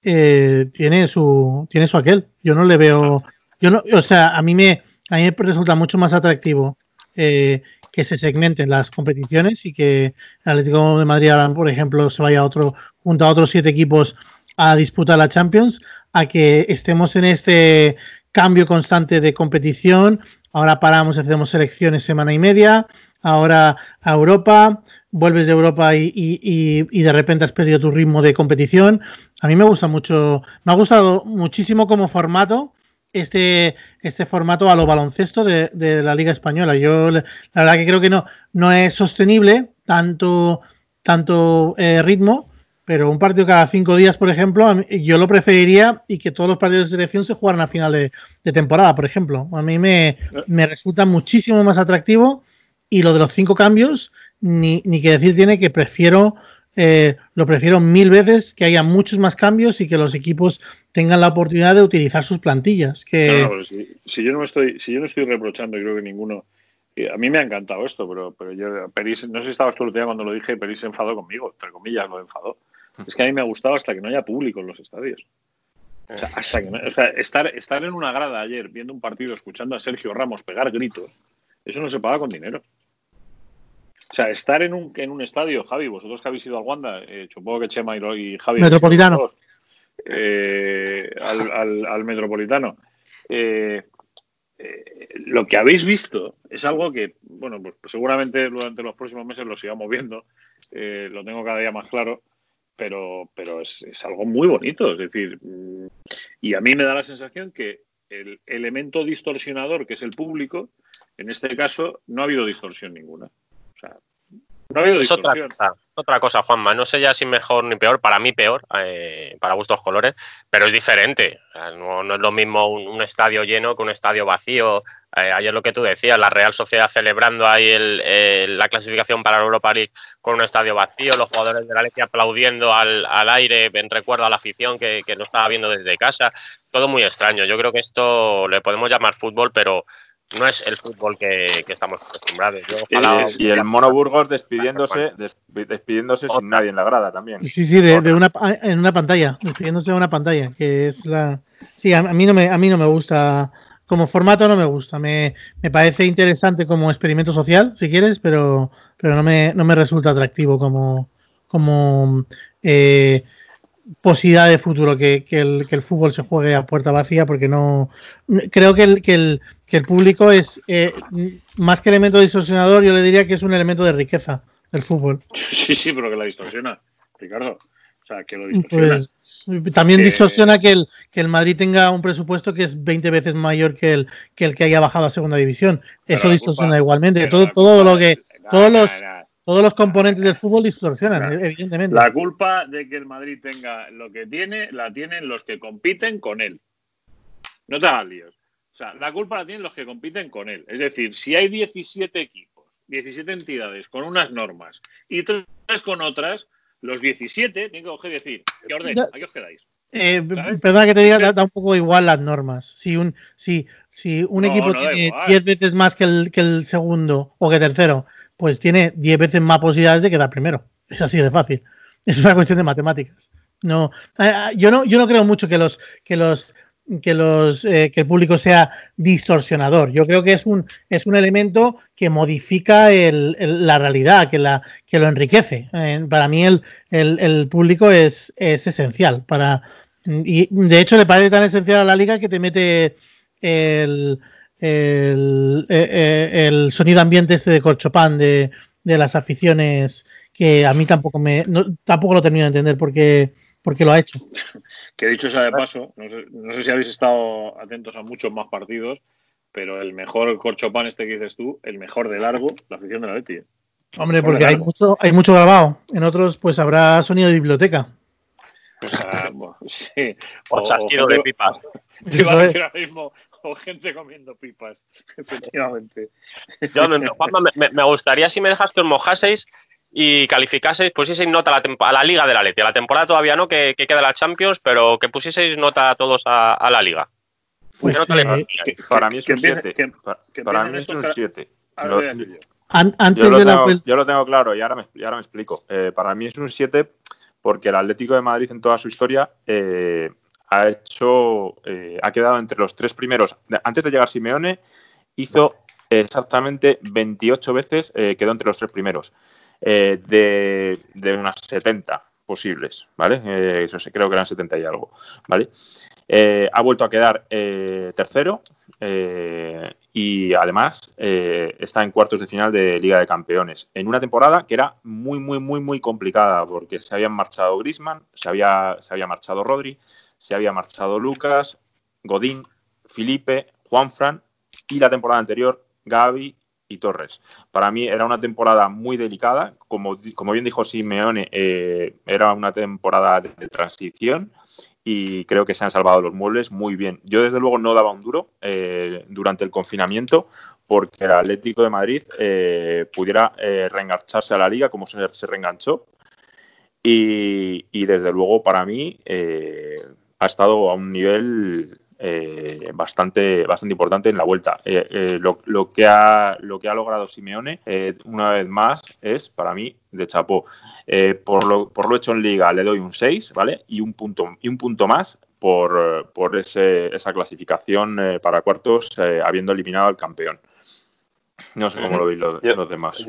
[SPEAKER 3] eh, tiene su tiene su aquel. Yo no le veo. Yo no, o sea, a mí me, a mí me resulta mucho más atractivo que se segmenten las competiciones y que el Atlético de Madrid por ejemplo, se vaya a otro, junto a otros siete equipos a disputar la Champions, a que estemos en este cambio constante de competición. Ahora paramos, hacemos selecciones semana y media, ahora a Europa, vuelves de Europa y, y, de repente has perdido tu ritmo de competición. A mí me gusta mucho, me ha gustado muchísimo como formato este, este formato a lo baloncesto de, la Liga Española. Yo la verdad que creo que no, no es sostenible tanto, tanto eh, ritmo, pero un partido cada cinco días, por ejemplo, yo lo preferiría y que todos los partidos de selección se jugaran a final de, temporada, por ejemplo. A mí me, me, resulta muchísimo más atractivo y lo de los cinco cambios, ni, ni que decir tiene que prefiero eh, lo prefiero mil veces que haya muchos más cambios y que los equipos tengan la oportunidad de utilizar sus plantillas. Que...
[SPEAKER 1] si, yo no estoy, si yo no estoy reprochando, creo que ninguno. Eh, a mí me ha encantado esto, pero, pero yo, no sé si estabas tú el día cuando lo dije, Peris se enfadó conmigo, entre comillas, lo enfadó. Es que a mí me ha gustado hasta que no haya público en los estadios. O sea, hasta que o sea, estar, estar en una grada ayer viendo un partido, escuchando a Sergio Ramos pegar gritos, eso no se paga con dinero. O sea, estar en un, en un estadio, Javi, vosotros que habéis ido al Wanda, eh, supongo que Chema y, Javi.
[SPEAKER 3] Metropolitano.
[SPEAKER 1] Eh, al, Metropolitano. Eh, lo que habéis visto es algo que, bueno, pues, seguramente durante los próximos meses lo sigamos viendo, lo tengo cada día más claro. Pero, pero es, es, algo muy bonito. Es decir, mm, y a mí me da la sensación que el elemento distorsionador, que es el público, en este caso no ha habido distorsión ninguna. No ha habido distorsión.
[SPEAKER 2] Otra, otra, cosa, Juanma, no sé ya si mejor ni peor, para mí peor, eh, para gustos colores, pero es diferente. No, no es lo mismo un, estadio lleno que un estadio vacío. Eh, ayer lo que tú decías, la Real Sociedad celebrando ahí el, la clasificación para Europa League con un estadio vacío, los jugadores de la Leche aplaudiendo al, al, aire en recuerdo a la afición que, que lo estaba viendo desde casa. Todo muy extraño. Yo creo que esto le podemos llamar fútbol, pero no es el fútbol que, estamos acostumbrados.
[SPEAKER 4] y, el Mono Burgos despidiéndose, despidiéndose sin nadie en la grada también.
[SPEAKER 3] Sí, sí, de, una, en una pantalla, despidiéndose de una pantalla, que es la. Sí, a, mí no me, a mí no me gusta. Como formato no me gusta. Me, me parece interesante como experimento social, si quieres, pero, pero no, me, no me resulta atractivo como, como eh, posibilidad de futuro que, el, que, el, fútbol se juegue a puerta vacía, porque no. Creo que el, que el, que el público es eh, más que elemento distorsionador, yo le diría que es un elemento de riqueza del fútbol.
[SPEAKER 1] Sí, sí, pero que la distorsiona, Ricardo. O sea, que lo distorsiona.
[SPEAKER 3] Pues, también distorsiona que el, que el Madrid tenga un presupuesto que es 20 veces mayor que el que, el que haya bajado a segunda división. Eso distorsiona igualmente. Todo, todo lo que. todos los. Todos los componentes del fútbol distorsionan, evidentemente.
[SPEAKER 1] La culpa de que el Madrid tenga lo que tiene, la tienen los que compiten con él. No te hagas líos. O sea, la culpa la tienen los que compiten con él. Es decir, si hay 17 equipos, 17 entidades con unas normas y tres con otras, los 17 tienen que coger y decir, ¿qué orden? ¿A qué os quedáis?
[SPEAKER 3] Eh, perdona que te diga, da, un poco igual las normas. Si un, si, si un equipo tiene 10 veces más que el, que el segundo o que tercero, pues tiene 10 veces más posibilidades de quedar primero. Es así de fácil. Es una cuestión de matemáticas. No, eh, yo no, yo no creo mucho que los, que los que, los, eh, que el público sea distorsionador. Yo creo que es un, es un elemento que modifica la realidad, que, la, que lo enriquece. Eh, para mí el, el, público es, es, esencial. Para, y de hecho le parece tan esencial a la liga que te mete el, el, eh, el sonido ambiente este de corchopán de, de, las aficiones que a mí tampoco me tampoco lo termino de entender porque porque lo ha hecho.
[SPEAKER 1] que dicho sea de paso, no sé, si habéis estado atentos a muchos más partidos, pero el mejor corchopán este que dices tú, el mejor de largo, la afición de la Leti. ¿eh?
[SPEAKER 3] Hombre, porque hay mucho, hay mucho grabado. En otros, pues habrá sonido de biblioteca.
[SPEAKER 1] Pues, ah, sí.
[SPEAKER 2] O, chasquido de pipas.
[SPEAKER 1] o gente comiendo pipas, efectivamente.
[SPEAKER 2] Yo, me, me, gustaría si me dejas que os mojaseis y calificaseis, pusieseis nota a la, a la Liga de la Leti. A la temporada todavía no, que, que queda la Champions, pero que pusieseis nota a todos a, la Liga.
[SPEAKER 4] Pues, eh, para mí es un 7. Para mí es un 7. Antes yo, lo tengo claro y ahora me, ahora me explico. Eh, para mí es un 7 porque el Atlético de Madrid en toda su historia eh, ha hecho, ha quedado entre los tres primeros. Antes de llegar Simeone, hizo exactamente 28 veces, quedó entre los tres primeros. Eh, de, unas 70 posibles, ¿vale? Eh, eso sí, creo que eran 70 y algo, ¿vale? Eh, ha vuelto a quedar tercero y además está en cuartos de final de Liga de Campeones en una temporada que era muy, muy, muy, muy complicada porque se habían marchado Grisman, se había, se había marchado Rodri, se había marchado Lucas, Godín, Felipe, Juanfran y la temporada anterior Gaby y Torres. Para mí era una temporada muy delicada, como, como bien dijo Simeone, eh, era una temporada de, transición y creo que se han salvado los muebles muy bien. Yo desde luego no daba un duro eh, durante el confinamiento porque el Atlético de Madrid eh, pudiera reengancharse a la liga como se, se reenganchó y, y, desde luego para mí ha estado a un nivel eh, bastante, bastante importante en la vuelta. Eh, eh, lo, que ha, lo que ha logrado Simeone, una vez más, es para mí de chapó. por, lo, por lo hecho en Liga le doy un 6, ¿vale? Y un punto, y un punto más por, por ese, esa clasificación para cuartos, habiendo eliminado al campeón. No sé cómo lo veis los, demás.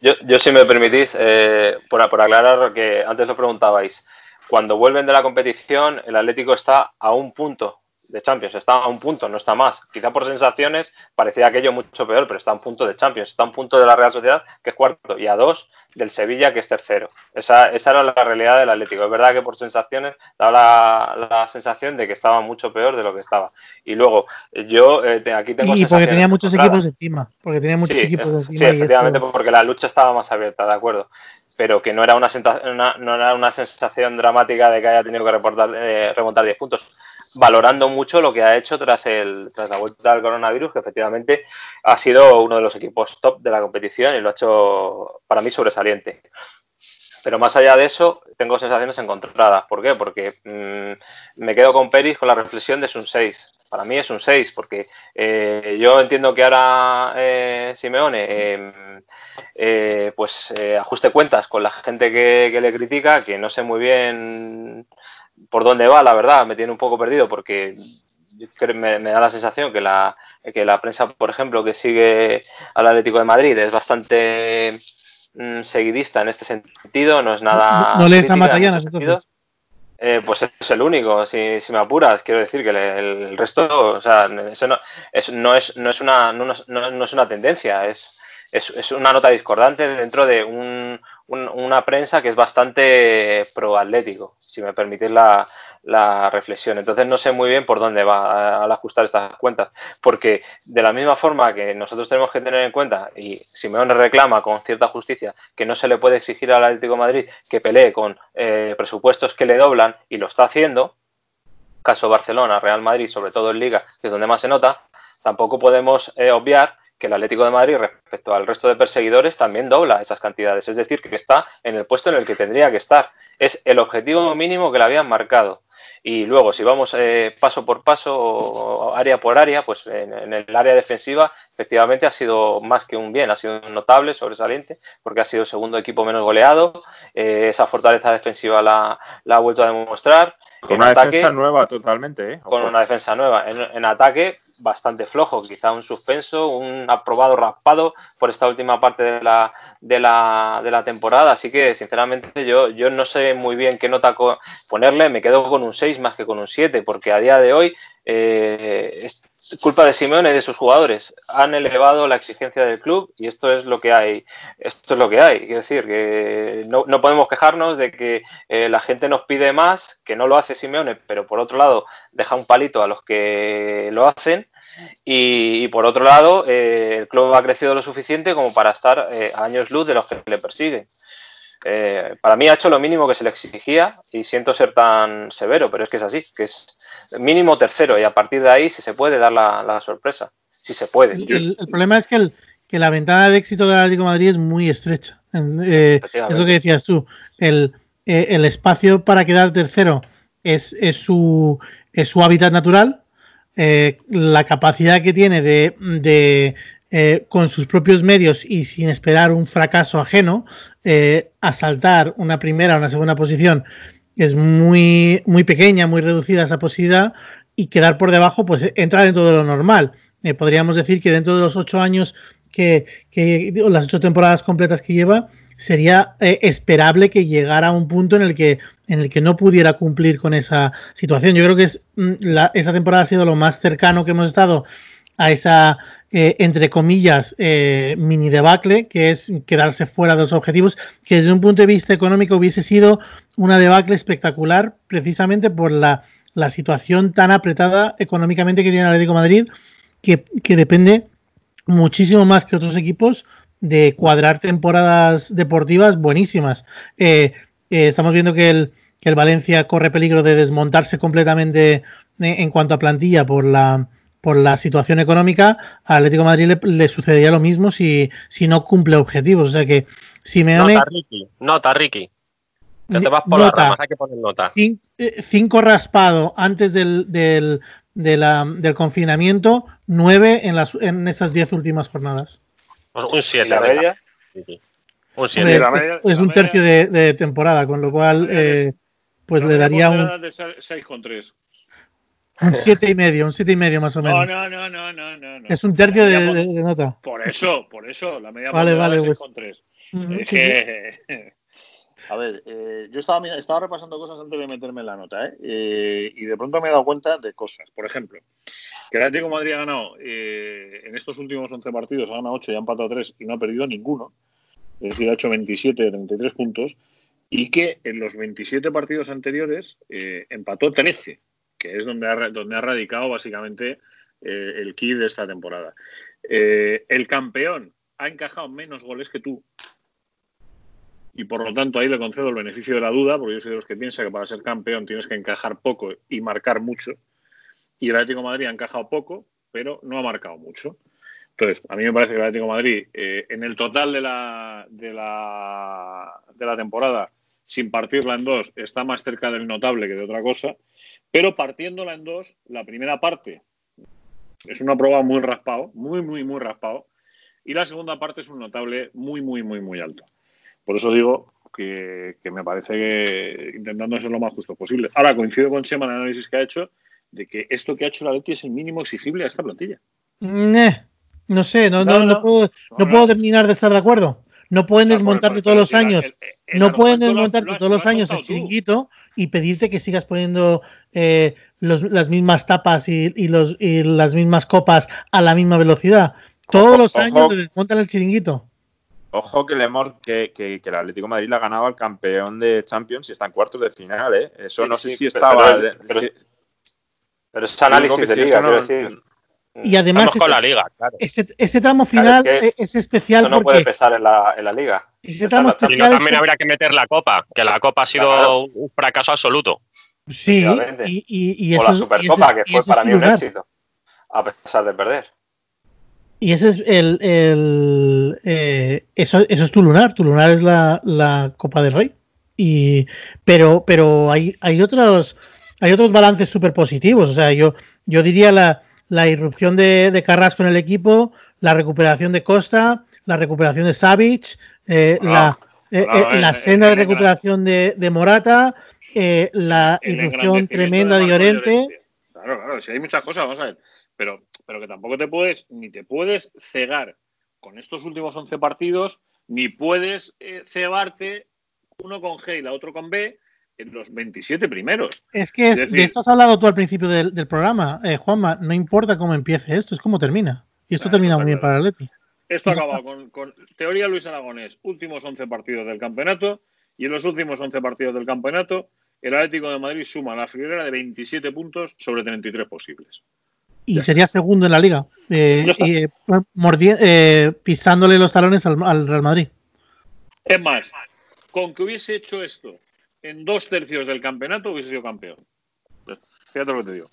[SPEAKER 5] Yo, yo, si me permitís, por, por aclarar lo que antes lo preguntabais, cuando vuelven de la competición, el Atlético está a un punto de Champions, está a un punto, no está más. Quizá por sensaciones parecía aquello mucho peor, pero está a un punto de Champions, está a un punto de la Real Sociedad, que es cuarto, y a dos del Sevilla, que es tercero. Esa, esa era la realidad del Atlético. Es verdad que por sensaciones daba la, sensación de que estaba mucho peor de lo que estaba. Y luego, yo eh, aquí tengo...
[SPEAKER 3] Y porque tenía muchos equipos encima, porque tenía muchos equipos encima.
[SPEAKER 5] Sí, efectivamente, porque la lucha estaba más abierta, de acuerdo pero que no era una, no era una sensación dramática de que haya tenido que reportar, eh, remontar 10 puntos valorando mucho lo que ha hecho tras, el, tras la vuelta del coronavirus, que efectivamente ha sido uno de los equipos top de la competición y lo ha hecho para mí sobresaliente. Pero más allá de eso, tengo sensaciones encontradas. ¿Por qué? Porque mm, me quedo con Peris con la reflexión de es un 6. Para mí es un 6, porque eh, yo entiendo que ahora eh, Simeone em, eh, pues ajuste cuentas con la gente que, que, le critica, que no sé muy bien por dónde va, la verdad, me tiene un poco perdido porque me, da la sensación que la, que la prensa, por ejemplo, que sigue al Atlético de Madrid es bastante mm, seguidista en este sentido, no es nada...
[SPEAKER 3] ¿No, lees a Matallanas entonces?
[SPEAKER 5] Eh, pues es el único, si, me apuras. Quiero decir que el, resto, o sea, eso no, es, no, es, no, es una, no, no es una tendencia, es, es, es, una nota discordante dentro de un, una prensa que es bastante pro-atlético, si me permitís la, reflexión. Entonces no sé muy bien por dónde va al ajustar estas cuentas, porque de la misma forma que nosotros tenemos que tener en cuenta, y Simeone reclama con cierta justicia que no se le puede exigir al Atlético Madrid que pelee con eh, presupuestos que le doblan, y lo está haciendo, caso Barcelona, Real Madrid, sobre todo en Liga, que es donde más se nota, tampoco podemos eh, obviar que el Atlético de Madrid respecto al resto de perseguidores también dobla esas cantidades, es decir, que está en el puesto en el que tendría que estar. Es el objetivo mínimo que le habían marcado. Y luego, si vamos eh, paso por paso, área por área, pues en, el área defensiva efectivamente ha sido más que un bien, ha sido notable, sobresaliente, porque ha sido el segundo equipo menos goleado. Eh, esa fortaleza defensiva la, ha vuelto a demostrar.
[SPEAKER 4] Con una defensa nueva totalmente. ¿eh?
[SPEAKER 5] Con una defensa nueva. en ataque, bastante flojo, quizá un suspenso, un aprobado raspado por esta última parte de la, de la, de la temporada. Así que, sinceramente, yo, yo no sé muy bien qué nota ponerle. Me quedo con un 6 más que con un 7, porque a día de hoy eh, es culpa de Simeone y de sus jugadores. Han elevado la exigencia del club y esto es lo que hay. Esto es lo que hay. Quiero decir que no, no podemos quejarnos de que eh, la gente nos pide más, que no lo hace Simeone, pero por otro lado deja un palito a los que lo hacen. Y, por otro lado, eh, el club ha crecido lo suficiente como para estar a años luz de los que le persiguen. Eh, para mí ha hecho lo mínimo que se le exigía y siento ser tan severo, pero es que es así, que es mínimo tercero y a partir de ahí si se puede dar la, sorpresa, si se puede.
[SPEAKER 3] El, problema es que, el, que, la ventana de éxito del Atlético de Madrid es muy estrecha. Eh, es lo que decías tú, el, eh, el espacio para quedar tercero es, es, su, es su hábitat natural, la capacidad que tiene de, de eh, con sus propios medios y sin esperar un fracaso ajeno, eh, asaltar una primera o una segunda posición es muy, muy pequeña, muy reducida esa posibilidad y quedar por debajo pues entra dentro de lo normal. Eh, podríamos decir que dentro de los ocho años que, que las ocho temporadas completas que lleva, sería esperable que llegara a un punto en el que en el que no pudiera cumplir con esa situación. Yo creo que es, mm, esa temporada ha sido lo más cercano que hemos estado a esa eh, entre comillas, eh, mini debacle, que es quedarse fuera de los objetivos, que desde un punto de vista económico hubiese sido una debacle espectacular, precisamente por la, situación tan apretada económicamente que tiene el Atlético Madrid, que, depende muchísimo más que otros equipos de cuadrar temporadas deportivas buenísimas. Eh, estamos viendo que el, que el Valencia corre peligro de desmontarse completamente en cuanto a plantilla por la por la situación económica, al Atlético de Madrid le, sucedería lo mismo si, si no cumple objetivos. O sea que Simeone.
[SPEAKER 2] Nota, Ricky. Nota, Ricky. Que te vas por la rama, hay que poner nota.
[SPEAKER 3] Eh, cinco, raspado antes del, del, del confinamiento, nueve en, las, en esas diez últimas jornadas.
[SPEAKER 2] Pues un siete.
[SPEAKER 3] Un siete. Es, un tercio de, temporada, con lo cual, eh, pues le daría un.
[SPEAKER 1] De 6,3.
[SPEAKER 3] Un siete y medio, un siete y medio más o menos.
[SPEAKER 1] No, no, no, no, no.
[SPEAKER 3] Es un tercio de, nota.
[SPEAKER 1] Por eso, por eso, la media
[SPEAKER 3] vale, vale,
[SPEAKER 1] es pues. con tres. es que... A ver, eh, yo estaba, estaba repasando cosas antes de meterme en la nota, ¿eh? ¿eh? y de pronto me he dado cuenta de cosas. Por ejemplo, que el Atlético Madrid ha ganado eh, en estos últimos 11 partidos, ha ganado 8 y ha empatado 3 y no ha perdido ninguno. Es decir, ha hecho 27 de 33 puntos. Y que en los 27 partidos anteriores empató 13, que es donde ha, donde ha radicado básicamente el key de esta temporada. el campeón ha encajado menos goles que tú, y por lo tanto ahí le concedo el beneficio de la duda, porque yo soy de los que piensa que para ser campeón tienes que encajar poco y marcar mucho. Y el Atlético Madrid ha encajado poco, pero no ha marcado mucho. Entonces, a mí me parece que el Atlético Madrid, eh, en el total de la, de, la, de la temporada, sin partirla en dos, está más cerca del notable que de otra cosa, pero partiéndola en dos, la primera parte es una prueba muy raspado, muy, muy, muy raspado, y la segunda parte es un notable muy, muy, muy, muy alto. Por eso digo que, me parece que intentando ser lo más justo posible. Ahora coincido con Chema en el análisis que ha hecho de que esto que ha hecho la Leti es el mínimo exigible a esta plantilla.
[SPEAKER 3] no sé, no, no, puedo, terminar de estar de acuerdo. No pueden desmontarte todos los años, no pueden desmontarte todos los años el chiringuito y pedirte que sigas poniendo eh, las mismas tapas y, los, y las mismas copas a la misma velocidad. Todos los años te desmontan el chiringuito.
[SPEAKER 4] Ojo que, le que, que, que, el Atlético de Madrid le ha ganado al campeón de Champions y está en cuartos de final, ¿eh? Eso no sé si estaba.
[SPEAKER 5] Pero, es análisis de liga, quiero decir.
[SPEAKER 3] Y además,
[SPEAKER 2] con la liga, claro.
[SPEAKER 3] ese, tramo final es, especial.
[SPEAKER 5] Eso no puede pesar en la, en la liga.
[SPEAKER 3] Ese tramo
[SPEAKER 2] especial también habría que meter la copa, que la copa ha sido un fracaso absoluto.
[SPEAKER 3] Sí, y, y, y,
[SPEAKER 5] o la Supercopa, que fue para mí un éxito, a pesar de perder.
[SPEAKER 3] Y ese es el. Eh, eso, eso, es tu lunar. Tu lunar es la, Copa del Rey. Y, pero pero hay, hay otros hay otros balances súper positivos. O sea, yo, yo diría la, la irrupción de, de, Carrasco en el equipo, la recuperación de Costa, la recuperación de Savic, eh, la, eh, la senda de recuperación de, de Morata, la irrupción tremenda de Llorente.
[SPEAKER 1] Claro, claro, si hay muchas cosas, vamos a ver. Pero pero que tampoco te puedes, ni te puedes cegar con estos últimos 11 partidos, ni puedes eh, cebarte uno con G y la otro con B en los 27 primeros.
[SPEAKER 3] Es que de esto has hablado tú al principio del, programa, eh, Juanma, no importa cómo empiece esto, es como termina. Y esto termina muy bien para el Atleti.
[SPEAKER 1] Esto acaba con, con, teoría Luis Aragonés, últimos 11 partidos del campeonato, y en los últimos 11 partidos del campeonato, el Atlético de Madrid suma la friolera de 27 puntos sobre 33 posibles
[SPEAKER 3] y sería segundo en la liga, eh, eh, eh, pisándole los talones al, Real Madrid.
[SPEAKER 1] Es más, con que hubiese hecho esto en dos tercios del campeonato, hubiese sido campeón. Fíjate lo que te digo.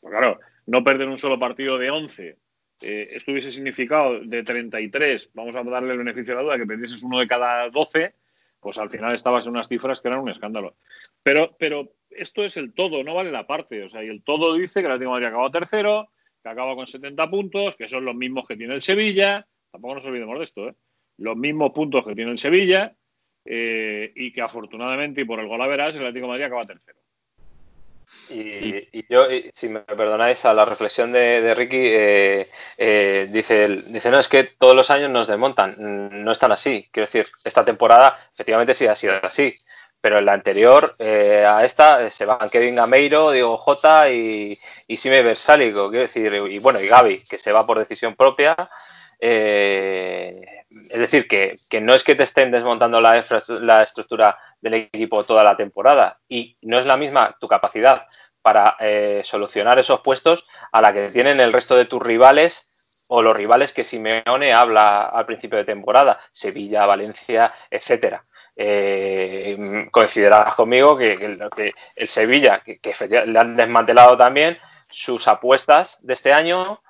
[SPEAKER 1] Pues claro, no perder un solo partido de 11, esto hubiese significado de 33, vamos a darle el beneficio de la duda, que perdieses uno de cada 12, pues al final estabas en unas cifras que eran un escándalo. Pero, pero esto es el todo, no vale la parte. O sea, y el todo dice que el Atlético Madrid acabado tercero, que acaba con 70 puntos, que son los mismos que tiene el Sevilla. Tampoco nos olvidemos de esto, ¿eh? Los mismos puntos que tiene el Sevilla eh, y que afortunadamente y por el gol a verás, el Atlético de Madrid acaba tercero.
[SPEAKER 5] Y, yo, si me perdonáis, a la reflexión de, Ricky, eh, dice, dice, no, es que todos los años nos desmontan. No están así. Quiero decir, esta temporada efectivamente sí ha sido así pero en la anterior eh, a esta eh, se van Kevin Gameiro, Diego Jota y, y Sime Versálico, quiero decir, y bueno, y Gaby, que se va por decisión propia. Eh, es decir, que, no es que te estén desmontando la, la, estructura del equipo toda la temporada y no es la misma tu capacidad para solucionar esos puestos a la que tienen el resto de tus rivales o los rivales que Simeone habla al principio de temporada, Sevilla, Valencia, etcétera. Eh, conmigo que, el Sevilla, que, le han desmantelado también, sus apuestas de este año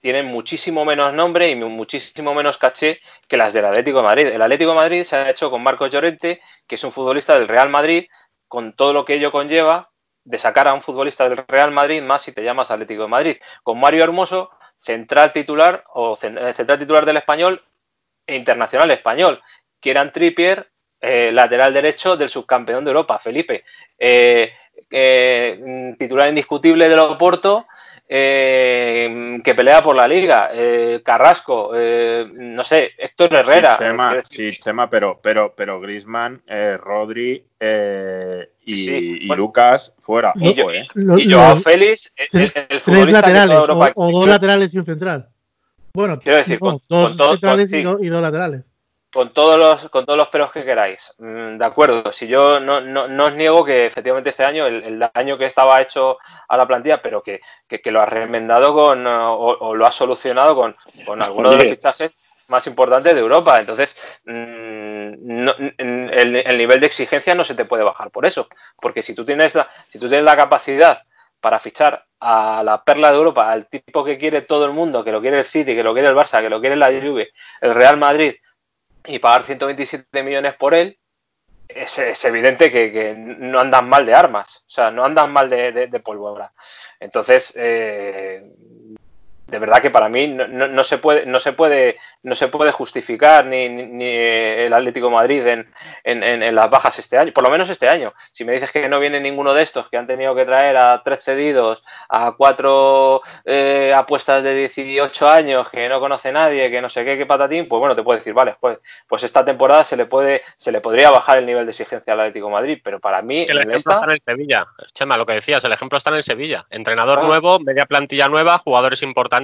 [SPEAKER 5] tienen muchísimo menos nombre y muchísimo menos caché que las del Atlético de Madrid. El Atlético de Madrid se ha hecho con Marcos Llorente, que es un futbolista del Real Madrid, con todo lo que ello conlleva de sacar a un futbolista del Real Madrid, más si te llamas Atlético de Madrid. Con Mario Hermoso, central titular o central titular del español e internacional español. Kieran Trippier, eh, lateral derecho del subcampeón de Europa, Felipe. Eh, eh, titular indiscutible del Oporto eh, que pelea por la liga, eh, Carrasco, eh, no sé, Héctor Herrera.
[SPEAKER 4] Sí, Chema, pero, pero, pero Grisman, Rodri y, Lucas fuera.
[SPEAKER 5] Y, Joao Félix,
[SPEAKER 3] el, tres laterales o, dos laterales y un central. Bueno, quiero decir, dos centrales y, dos laterales
[SPEAKER 5] con todos los con todos los peros que queráis. Mm, de acuerdo, si yo no, no, os niego que efectivamente este año el, daño que estaba hecho a la plantilla, pero que, lo ha remendado con o, lo ha solucionado con, con algunos de los fichajes más importantes de Europa. Entonces, mm, el, nivel de exigencia no se te puede bajar por eso. Porque si tú tienes la, si tú tienes la capacidad para fichar a la perla de Europa, al tipo que quiere todo el mundo, que lo quiere el City, que lo quiere el Barça, que lo quiere la Juve, el Real Madrid, y pagar 127 millones por él, es, evidente que, no andan mal de armas, o sea, no andan mal de, de, de pólvora. Entonces, eh, de verdad que para mí no, se puede no se puede no se puede justificar ni, el Atlético Madrid en, las bajas este año por lo menos este año. Si me dices que no viene ninguno de estos que han tenido que traer a tres cedidos a cuatro eh, apuestas de 18 años que no conoce nadie que no sé qué qué patatín pues bueno te puedo decir vale pues pues esta temporada se le puede se le podría bajar el nivel de exigencia al Atlético Madrid pero para mí
[SPEAKER 2] el ejemplo está en el Sevilla. Chema lo que decías el ejemplo está en el Sevilla. Entrenador nuevo media plantilla nueva jugadores importantes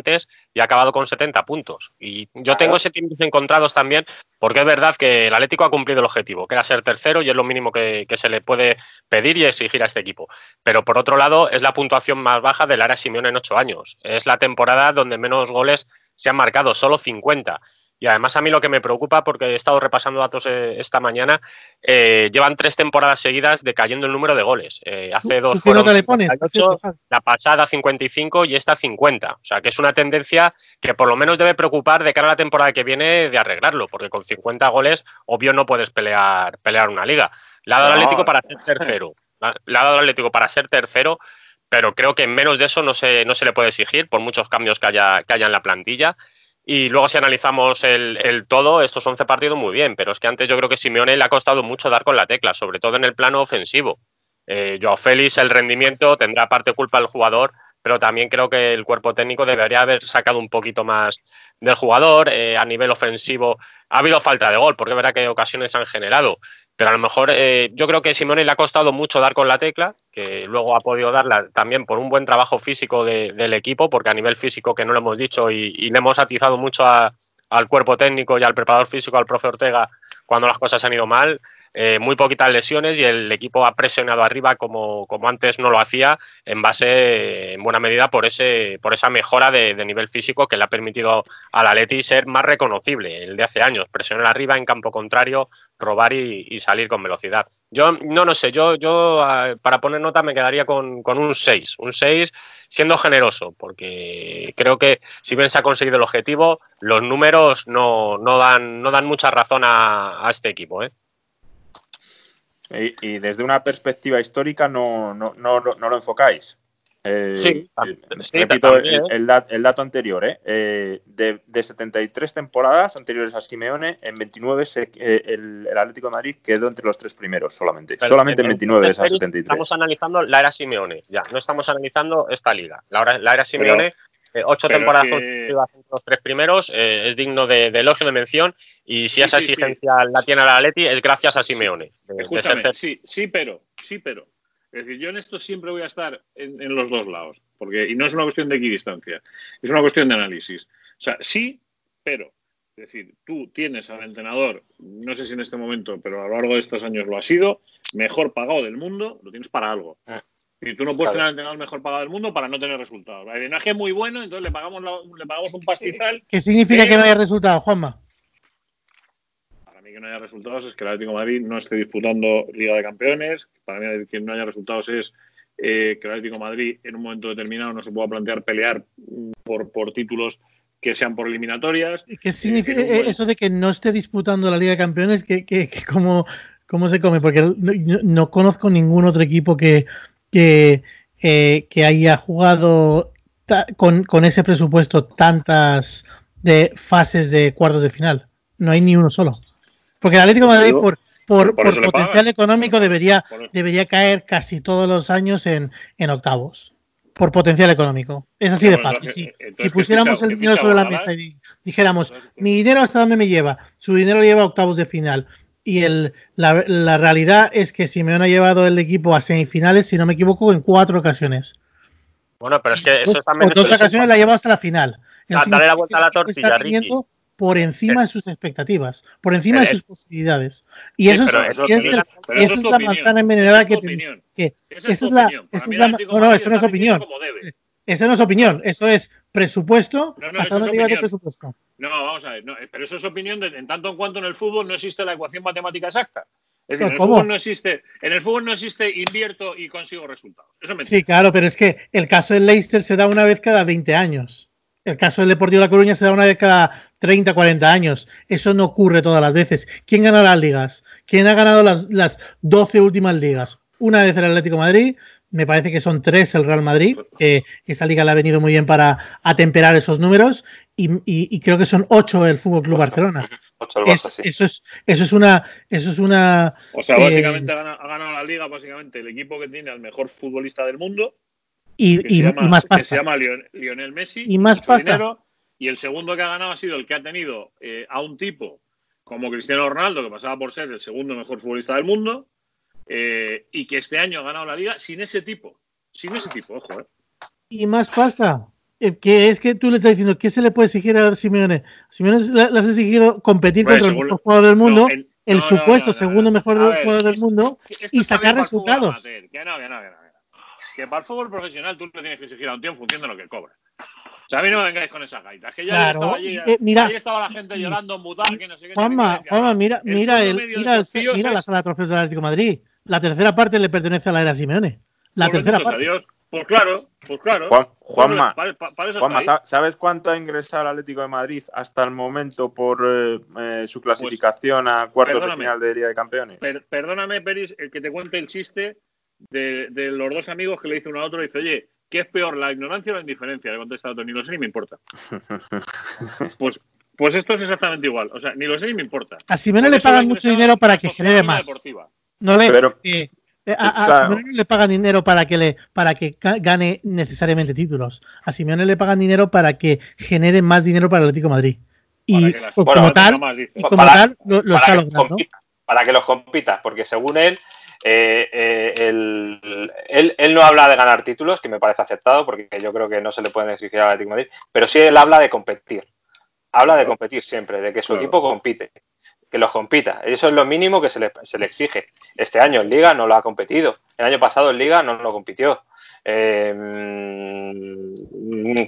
[SPEAKER 2] y ha acabado con 70 puntos. Y yo tengo sentimientos encontrados también, porque es verdad que el Atlético ha cumplido el objetivo, que era ser tercero y es lo mínimo que, se le puede pedir y exigir a este equipo. Pero por otro lado, es la puntuación más baja del área Simeone en ocho años. Es la temporada donde menos goles se han marcado, solo 50. Y además a mí lo que me preocupa, porque he estado repasando datos eh, esta mañana, eh, llevan tres temporadas seguidas decayendo el número de goles. Eh, hace dos fueron la pasada 55 y esta 50. O sea que es una tendencia que por lo menos debe preocupar de cara a la temporada que viene de arreglarlo, porque con 50 goles, obvio, no puedes pelear, pelear una liga. Le ha dado el Atlético para ser tercero. Le ha dado el Atlético para ser tercero, pero creo que menos de eso no se, no se le puede exigir por muchos cambios que haya, que haya en la plantilla. Y luego si analizamos el, todo, estos 11 partidos muy bien, pero es que antes yo creo que Simeone le ha costado mucho dar con la tecla, sobre todo en el plano ofensivo. Eh, Joao Félix, el rendimiento, tendrá parte culpa el jugador, pero también creo que el cuerpo técnico debería haber sacado un poquito más del jugador. Eh, a nivel ofensivo ha habido falta de gol, porque es verdad que ocasiones han generado, pero a lo mejor eh, yo creo que Simone le ha costado mucho dar con la tecla, que luego ha podido darla también por un buen trabajo físico del equipo, porque a nivel físico, que no lo hemos dicho y, y le hemos atizado mucho al cuerpo técnico y al preparador físico, al profe Ortega, cuando las cosas han ido mal, eh, muy poquitas lesiones y el equipo ha presionado arriba como, como, antes no lo hacía, en base, en buena medida, por, ese, por esa mejora de, nivel físico que le ha permitido al Atleti ser más reconocible el de hace años, presionar arriba en campo contrario, robar y, salir con velocidad. Yo no, no sé, yo, yo ah, para poner nota me quedaría con, un 6, un 6 siendo generoso, porque creo que si bien se ha conseguido el objetivo, los números no, no, dan, no dan mucha razón a, este equipo. ¿eh?
[SPEAKER 4] Y, desde una perspectiva histórica no, no, no, no lo enfocáis. Eh, sí, repito el, dato anterior, ¿eh? de, de, 73 temporadas anteriores a Simeone, en 29 el, Atlético de Madrid quedó entre los tres primeros solamente. solamente en 29 de esas 73.
[SPEAKER 2] Estamos analizando la era Simeone, ya, no estamos analizando esta liga. La, la era Simeone eh, ocho temporadas los tres primeros, eh, es digno de, elogio, de mención, y si esa exigencia la tiene la Atleti es gracias a Simeone.
[SPEAKER 1] sí, sí, pero, sí, pero. Es decir, yo en esto siempre voy a estar en, los dos lados, porque, y no es una cuestión de equidistancia, es una cuestión de análisis. O sea, sí, pero. Es decir, tú tienes al entrenador, no sé si en este momento, pero a lo largo de estos años lo ha sido, mejor pagado del mundo, lo tienes para algo. Ah. Y tú no puedes tener al entrenador mejor pagado del mundo para no tener resultados. El drenaje es muy bueno, entonces le pagamos, le pagamos un pastizal.
[SPEAKER 3] ¿Qué significa que no haya resultados, Juanma?
[SPEAKER 1] Que no haya resultados es que el Atlético de Madrid no esté disputando Liga de Campeones. Para mí que no haya resultados es eh, que el Atlético de Madrid en un momento determinado no se pueda plantear pelear por, por títulos que sean por eliminatorias.
[SPEAKER 3] ¿Qué significa eh, eso de que no esté disputando la Liga de Campeones? que, que, cómo, cómo, se come? Porque no conozco ningún otro equipo que que, eh, que haya jugado con, ese presupuesto tantas de fases de cuartos de final. No hay ni uno solo. Porque el Atlético de Madrid, por, por, potencial económico, debería, debería caer casi todos los años en, octavos. por potencial económico. Es así de fácil. Si, pusiéramos el dinero sobre la mesa y dijéramos, mi dinero hasta dónde me lleva, su dinero lleva a octavos de final. Y el, la, la, realidad es que Simeone ha llevado el equipo a semifinales, si no me equivoco, en cuatro ocasiones.
[SPEAKER 2] Bueno, pero es que eso también.
[SPEAKER 3] En dos ocasiones la ha llevado hasta la final.
[SPEAKER 2] Dale la vuelta a la tortilla, Ricky
[SPEAKER 3] por encima de sus expectativas, por encima de sus posibilidades. Y eso, es, la manzana envenenada que, que esa es la, esa es la no, no, eso no es opinión. Esa no es opinión, eso es presupuesto.
[SPEAKER 1] No, no, hasta dónde llega presupuesto. No, vamos a ver, pero eso es opinión de, en tanto en cuanto en el fútbol no existe la ecuación matemática exacta. Es decir, en el, fútbol no existe, en el fútbol no existe invierto y consigo resultados.
[SPEAKER 3] sí, claro, pero es que el caso del Leicester se da una vez cada 20 años. El caso del Deportivo de La Coruña se da una vez cada 30, 40 años. Eso no ocurre todas las veces. ¿Quién gana las ligas? ¿Quién ha ganado las, las 12 últimas ligas? Una vez el Atlético Madrid, me parece que son tres el Real Madrid, que esa liga le ha venido muy bien para atemperar esos números, y, creo que son ocho el Fútbol Club Barcelona. eso, es, eso es una. Eso es una
[SPEAKER 1] o sea, básicamente eh, ha, ganado, la liga, básicamente el equipo que tiene al mejor futbolista del mundo
[SPEAKER 3] y, más pasta.
[SPEAKER 1] se llama Lionel Messi.
[SPEAKER 3] Y más pasta.
[SPEAKER 1] Y el segundo que ha ganado ha sido el que ha tenido eh, a un tipo como Cristiano Ronaldo, que pasaba por ser el segundo mejor futbolista del mundo, eh, y que este año ha ganado la liga sin ese tipo. Sin ese tipo, ojo, eh.
[SPEAKER 3] Y más pasta. Que es que tú le estás diciendo, ¿qué se le puede exigir a Simeone? Simeone le has exigido competir pues contra el mejor jugador del mundo, el, supuesto segundo mejor jugador del mundo, y sacar resultados.
[SPEAKER 1] Que no, que no, que no que para el fútbol profesional tú le tienes que exigir a un tío en función de lo que cobra. O sea, a mí no me vengáis con esas gaitas. Que ya estaba allí, eh, mira, ahí estaba la gente llorando, mutar, que no sé qué.
[SPEAKER 3] Juanma, Juanma, mira, mira, el, mira, mira la sala de trofeos del Atlético de Madrid. La tercera parte le pertenece a la era Simeone. La tercera parte.
[SPEAKER 1] Adiós. Pues claro, pues claro.
[SPEAKER 4] Juan, Juanma, Juanma ¿sabes cuánto ha ingresado el Atlético de Madrid hasta el momento por eh, eh, su pues, clasificación a cuartos de final de Liga de Campeones?
[SPEAKER 1] perdóname, Peris, el que te cuente el chiste de, los dos amigos que le dice uno a otro, dice, oye, ¿qué es peor, la ignorancia o la indiferencia? Le contesta otro, ni lo sé ni me importa. pues, pues esto es exactamente igual. O sea, ni lo sé ni me importa.
[SPEAKER 3] A Simeone le pagan mucho dinero para que genere más. No le, eh, eh, a, Simeone le pagan dinero para que le para que gane necesariamente títulos. A Simeone le pagan dinero para que genere más dinero para el Atlético Madrid. Y como tal, como tal lo, está logrando.
[SPEAKER 5] para que los compita, porque según él, eh, eh, él, no habla de ganar títulos, que me parece aceptado, porque yo creo que no se le pueden exigir al Atlético Madrid, pero sí él habla de competir. Habla de competir siempre, de que su equipo compite, que los compita. Eso es lo mínimo que se le, exige. Este año en Liga no lo ha competido. El año pasado en Liga no lo compitió. Em,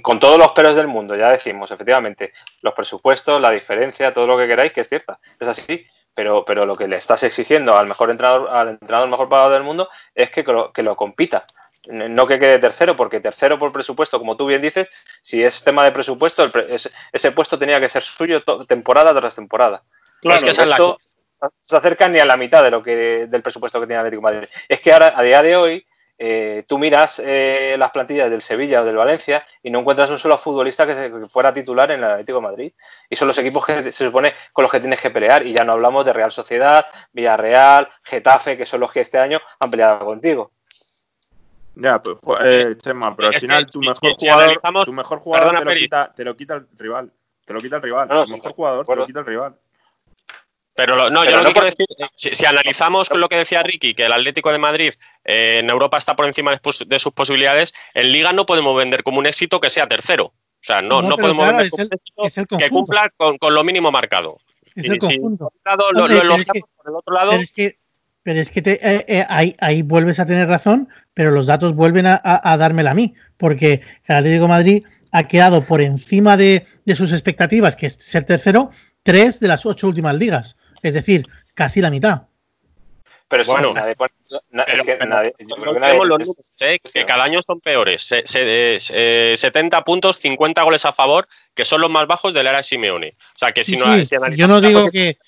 [SPEAKER 5] con todos los peros del mundo, ya decimos, efectivamente, los presupuestos, la diferencia, todo lo que queráis, que es cierta. Es así pero, pero lo que le estás exigiendo al mejor entrenador, al entrenador mejor pagado del mundo es que lo, que lo compita. No que quede tercero, porque tercero por presupuesto, como tú bien dices, si es tema de presupuesto, ese, puesto tenía que ser suyo temporada tras temporada. Claro, es que esto se acerca ni a la mitad de lo que del presupuesto que tiene Atlético Madrid. Es que ahora, a día de hoy, eh, tú miras eh, las plantillas del Sevilla o del Valencia y no encuentras un solo futbolista que, fuera titular en el Atlético de Madrid. Y son los equipos que se supone con los que tienes que pelear. Y ya no hablamos de Real Sociedad, Villarreal, Getafe, que son los que este año han peleado contigo.
[SPEAKER 4] Ya, pues, eh, Chema, pero al final tu mejor jugador, tu mejor jugador te, lo quita, te, lo quita, el rival. Te lo quita el rival. tu mejor jugador te lo quita el rival.
[SPEAKER 2] Pero no, yo lo que quiero decir, si, analizamos lo que decía Ricky, que el Atlético de Madrid eh, en Europa está por encima de, sus posibilidades, en Liga no podemos vender como un éxito que sea tercero. O sea, no, no, podemos vender como un éxito que cumpla con, lo mínimo marcado.
[SPEAKER 3] Es el conjunto. lo, pero, es que, por el otro lado. Pero es que, eh, eh, ahí, vuelves a tener razón, pero los datos vuelven a, dármela a mí, porque el Atlético de Madrid ha quedado por encima de, de sus expectativas, que es ser tercero, tres de las ocho últimas ligas. Es decir, casi la mitad.
[SPEAKER 2] Pero bueno, es que nadie, que cada año son peores. 70 puntos, 50 goles a favor, que son los más bajos de la era Simeone. O sea, que si no,
[SPEAKER 3] yo no digo que,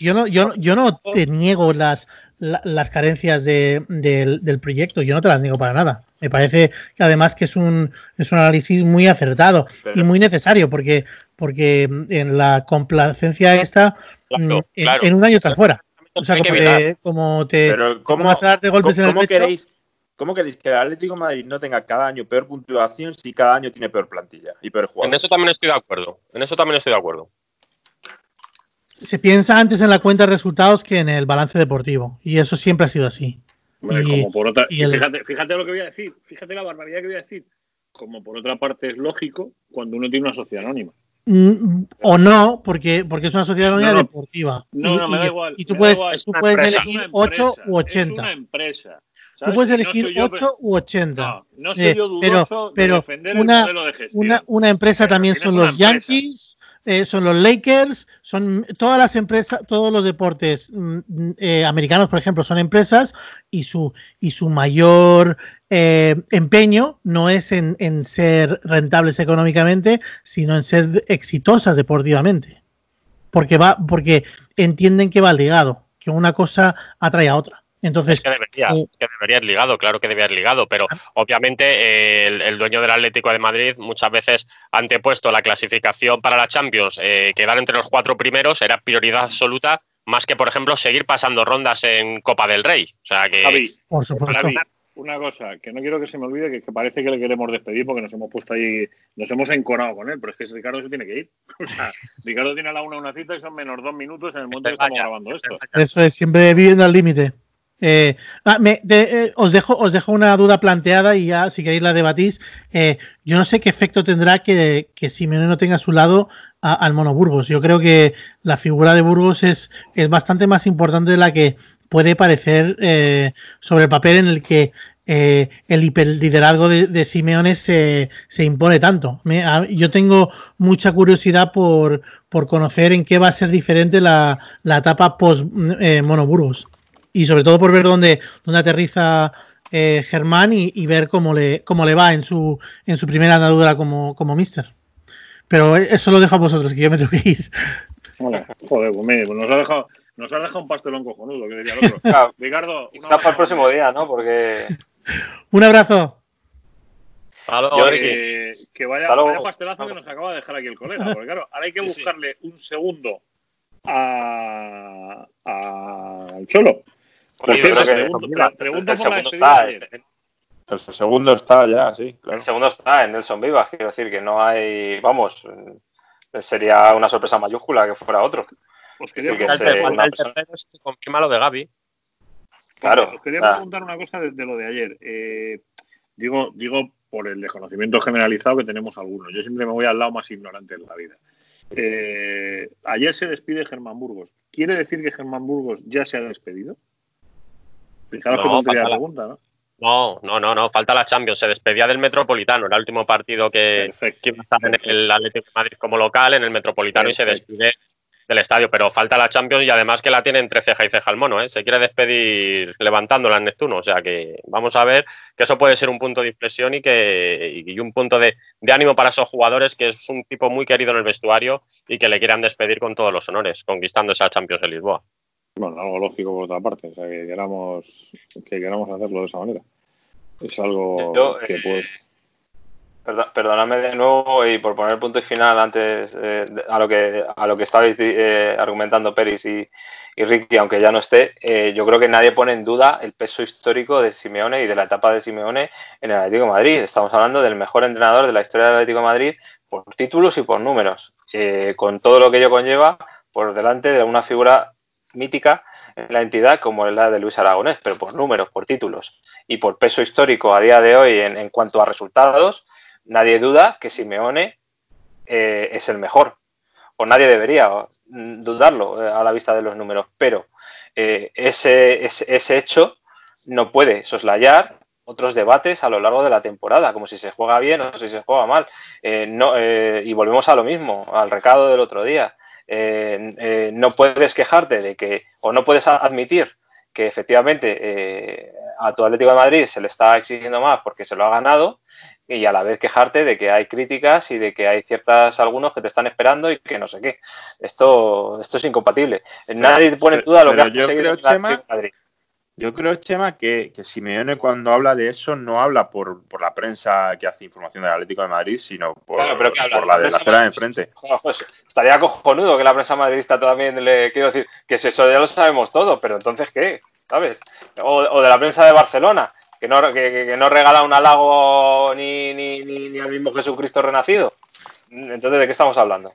[SPEAKER 3] yo no, yo, yo no te niego las, las carencias del, proyecto, yo no te las niego para nada. Me parece que además que es un, es un análisis muy acertado y muy necesario, porque, porque en la complacencia esta Mm, en, un año estás fuera. O sea, como te, como te
[SPEAKER 4] ¿cómo, vas a darte golpes en el pecho. Queréis, ¿Cómo queréis que el Atlético de Madrid no tenga cada año peor puntuación si cada año tiene peor plantilla y peor jugadores?
[SPEAKER 2] En eso también estoy de acuerdo. En eso también estoy de acuerdo.
[SPEAKER 3] Se piensa antes en la cuenta de resultados que en el balance deportivo. Y eso siempre ha sido así.
[SPEAKER 1] fíjate, fíjate lo que voy a decir. Fíjate la barbaridad que voy a decir. Como por otra parte es lógico cuando uno tiene una sociedad anónima.
[SPEAKER 3] Mm, o no, porque, porque es una sociedad anónima deportiva.
[SPEAKER 1] No, y, no, me da igual.
[SPEAKER 3] Y tú puedes, tú puedes elegir 8 u 80. Es
[SPEAKER 1] una empresa.
[SPEAKER 3] Tú puedes elegir 8 u 80.
[SPEAKER 1] No, no soy yo dudoso
[SPEAKER 3] pero,
[SPEAKER 1] de defender
[SPEAKER 3] una,
[SPEAKER 1] el modelo de gestión.
[SPEAKER 3] Una, una empresa también son los Yankees, eh, son los Lakers, son todas las empresas, todos los deportes mm, eh, americanos, por ejemplo, son empresas y su, y su mayor eh, empeño no es en, en, ser rentables económicamente, sino en ser exitosas deportivamente. Porque, va, porque entienden que va ligado, que una cosa atrae a otra. Entonces,
[SPEAKER 2] que debería, que debería ir ligado, claro que debería ir ligado, pero ah. obviamente eh, el, dueño del Atlético de Madrid muchas veces antepuesto la clasificación para la Champions, eh, quedar entre los cuatro primeros era prioridad absoluta, más que por ejemplo seguir pasando rondas en Copa del Rey. O sea que.
[SPEAKER 3] por supuesto.
[SPEAKER 1] Una cosa que no quiero que se me olvide, que, que, parece que le queremos despedir porque nos hemos puesto ahí, nos hemos enconado con él, pero es que Ricardo se tiene que ir. O sea, Ricardo tiene a la una una cita y son menos dos minutos en el momento que estamos grabando esto.
[SPEAKER 3] Eso es, siempre viviendo al límite. Eh, ah, eh, os, dejo, os dejo una duda planteada y ya si queréis la debatís. Eh, yo no sé qué efecto tendrá que, que Simeone no tenga a su lado al mono Burgos. Yo creo que la figura de Burgos es, es bastante más importante de la que puede parecer sobre el papel en el que el hiperliderazgo de, de Simeone se, se, impone tanto. yo tengo mucha curiosidad por, por, conocer en qué va a ser diferente la, la etapa post-Mono Burgos y sobre todo por ver dónde, dónde aterriza eh, Germán y, ver cómo le, cómo le va en su, en su primera andadura como, como mister. Pero eso lo dejo a vosotros, que yo me tengo que ir.
[SPEAKER 1] joder, pues nos ha dejado, nos ha dejado un pastelón cojonudo, que diría el otro. Ricardo,
[SPEAKER 5] está para el próximo día, ¿no? Porque.
[SPEAKER 3] un abrazo.
[SPEAKER 1] que, que vaya, vaya, pastelazo que nos acaba de dejar aquí el colega. Porque claro, ahora hay que buscarle un segundo al a Cholo.
[SPEAKER 4] Por cierto, pregunto, el, segundo está, el segundo está ya, sí.
[SPEAKER 5] El segundo está en Nelson Vivas, quiero decir que no hay, vamos, sería una sorpresa mayúscula que fuera otro.
[SPEAKER 2] Pues quería que se confirma lo de Gaby.
[SPEAKER 1] Claro. Os quería preguntar una cosa de, lo de ayer. Eh, digo, digo por el desconocimiento generalizado que tenemos algunos. Yo siempre me voy al lado más ignorante de la vida. Eh, ayer se despide Germán Burgos. ¿Quiere decir que Germán Burgos ya se ha despedido?
[SPEAKER 2] no, ¿no? No, no, falta la Champions. Se despedía del Metropolitano. Era el último partido que, iba a estar en el Atlético de Madrid como local, en el Metropolitano, y se despide del estadio. Pero falta la Champions y además que la tiene entre ceja y ceja el mono. ¿eh? Se quiere despedir levantándola en Neptuno. O sea que vamos a ver que eso puede ser un punto de inflexión y, que, y un punto de, de ánimo para esos jugadores, que es un tipo muy querido en el vestuario y que le quieran despedir con todos los honores, conquistando esa Champions de Lisboa.
[SPEAKER 1] Bueno, algo lógico por otra parte, o sea, que queramos, que queramos hacerlo de esa manera. Es algo que pues...
[SPEAKER 5] perdóname de nuevo y por poner punto y final antes eh, a lo que a lo que estabais eh, argumentando Peris y, Ricky, aunque ya no esté, eh, yo creo que nadie pone en duda el peso histórico de Simeone y de la etapa de Simeone en el Atlético Madrid. Estamos hablando del mejor entrenador de la historia del Atlético Madrid por títulos y por números, con todo lo que ello conlleva por delante de una figura mítica en la entidad como es la de Luis Aragonés, pero por números, por títulos y por peso histórico a día de hoy en, cuanto a resultados, nadie duda que Simeone eh, es el mejor. O nadie debería dudarlo eh, a la vista de los números. Pero eh, ese, ese, hecho no puede soslayar otros debates a lo largo de la temporada, como si se juega bien o si se juega mal. no, y volvemos a lo mismo, al recado del otro día. No puedes quejarte de que, o no puedes admitir que efectivamente a tu Atlético de Madrid se le está exigiendo más porque se lo ha ganado y a la vez quejarte de que hay críticas y de que hay ciertas algunos que te están esperando y que no sé qué. Esto, esto es incompatible. Nadie pone en duda lo que
[SPEAKER 4] el Atlético de Madrid. Yo creo, Chema, que, que Simeone cuando habla de eso no habla por, la prensa que hace información del Atlético de Madrid, sino por, la de la acera de enfrente.
[SPEAKER 5] estaría cojonudo que la prensa madridista también le quiero decir que eso ya lo sabemos todo, pero entonces ¿qué? ¿Sabes? O, de la prensa de Barcelona, que no, que, no regala un halago ni, ni, ni, al mismo Jesucristo renacido. Entonces, ¿de qué estamos hablando?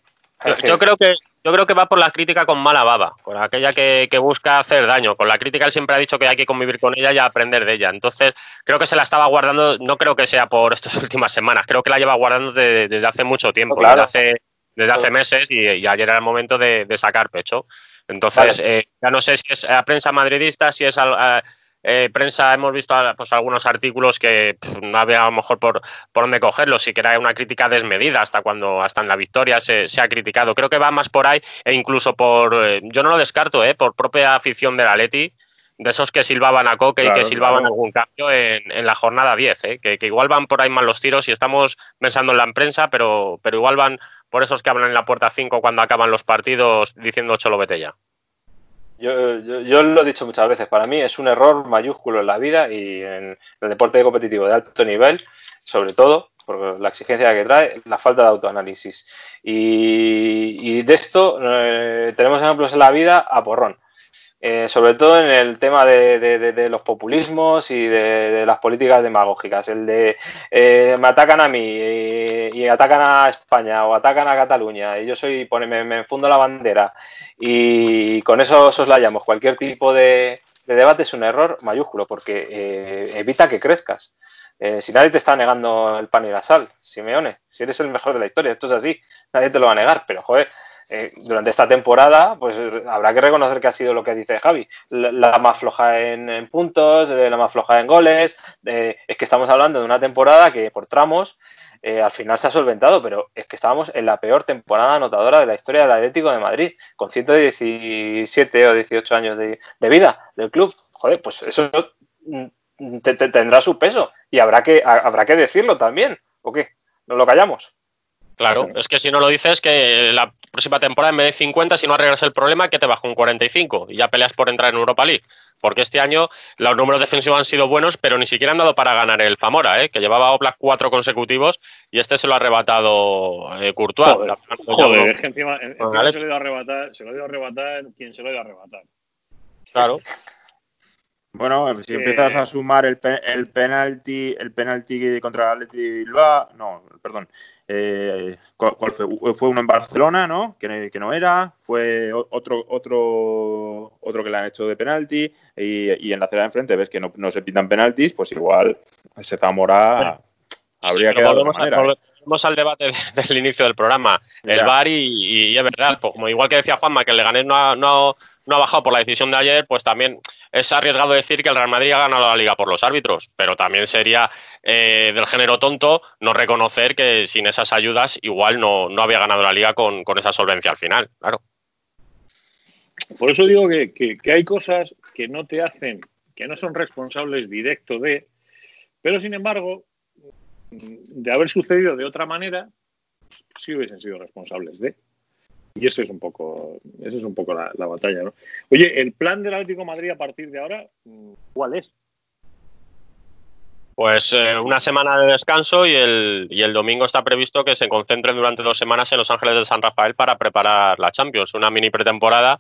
[SPEAKER 2] Yo, creo que yo creo que va por la crítica con mala baba, por aquella que, busca hacer daño. Con la crítica él siempre ha dicho que hay que convivir con ella y aprender de ella. Entonces, creo que se la estaba guardando, no creo que sea por estas últimas semanas, creo que la lleva guardando desde hace mucho tiempo, desde, hace, desde hace meses y, ayer era el momento de, sacar pecho. Entonces, eh, ya no sé si es a prensa madridista, si es a, eh, prensa hemos visto pues, algunos artículos que no había a lo mejor por, por dónde cogerlos, sí que era una crítica desmedida hasta cuando hasta en la victoria se, ha criticado. Creo que va más por ahí e incluso por, eh, yo no lo descarto, eh, por propia afición del Atleti, de esos que silbaban a Coque y que silbaban algún cambio en, la jornada 10, eh, que, igual van por ahí mal los tiros y estamos pensando en la prensa, pero, pero igual van por esos que hablan en la puerta 5 cuando acaban los partidos diciendo cholo vete ya.
[SPEAKER 5] Yo, yo, lo he dicho muchas veces, para mí es un error mayúsculo en la vida y en el deporte competitivo de alto nivel, sobre todo, por la exigencia que trae, la falta de autoanálisis. Y, de esto eh, tenemos ejemplos en la vida a porrón. Eh, sobre todo en el tema de, los populismos y de, las políticas demagógicas. El de eh, me atacan a mí y, atacan a España o atacan a Cataluña y yo soy, me, me enfundo la bandera y con eso soslayamos cualquier tipo de, debate es un error mayúsculo porque eh, evita que crezcas. Si nadie te está negando el pan y la sal, Simeone, si eres el mejor de la historia, esto es así, nadie te lo va a negar, pero joder, eh, durante esta temporada, pues habrá que reconocer que ha sido lo que dice Javi, la, más floja en, puntos, eh, la más floja en goles. es que estamos hablando de una temporada que por tramos eh, al final se ha solventado, pero es que estábamos en la peor temporada anotadora de la historia del Atlético de Madrid, con 117 o 18 años de, vida del club. Joder, pues eso mm, tendrá su peso y habrá que, habrá que decirlo también. ¿O qué? ¿Nos lo callamos?
[SPEAKER 2] Claro, es que si no lo dices, que la próxima temporada en vez de 50, si no arreglas el problema, que te vas con 45 y ya peleas por entrar en Europa League. Porque este año los números defensivos han sido buenos, pero ni siquiera han dado para ganar el Famora, ¿eh? que llevaba Oblak cuatro consecutivos y este se lo ha arrebatado eh, Courtois.
[SPEAKER 1] Joder, es que encima, se, lo ha ido a arrebatar, se lo ha ido a arrebatar quien se lo ha ido a arrebatar.
[SPEAKER 2] Claro.
[SPEAKER 4] Bueno, si empiezas a sumar el, el penalti, el penalti contra el Atleti Bilbao, no, perdón, eh, ¿cuál fue? fue? uno en Barcelona, ¿no? Que, que, no era, fue otro, otro, otro que le han hecho de penalti y, en la acera de enfrente ves que no, se pintan penaltis, pues igual ese Zamora habría que volvemos,
[SPEAKER 2] volvemos al debate del inicio del programa, el VAR y, es verdad, pues, como igual que decía Juanma, que el Leganés no no, no ha bajado por la decisión de ayer, pues también es arriesgado decir que el Real Madrid ha ganado la liga por los árbitros, pero también sería eh, del género tonto no reconocer que sin esas ayudas igual no, no había ganado la liga con, esa solvencia al final, claro.
[SPEAKER 1] Por eso digo que, que, hay cosas que no te hacen, que no son responsables directo de, pero sin embargo, de haber sucedido de otra manera, sí hubiesen sido responsables de. Y eso es un poco, eso es un poco la, batalla, ¿no? Oye, el plan del Atlético Madrid a partir de ahora, ¿cuál es?
[SPEAKER 2] Pues eh, una semana de descanso y el, y el domingo está previsto que se concentren durante dos semanas en Los Ángeles de San Rafael para preparar la Champions, una mini pretemporada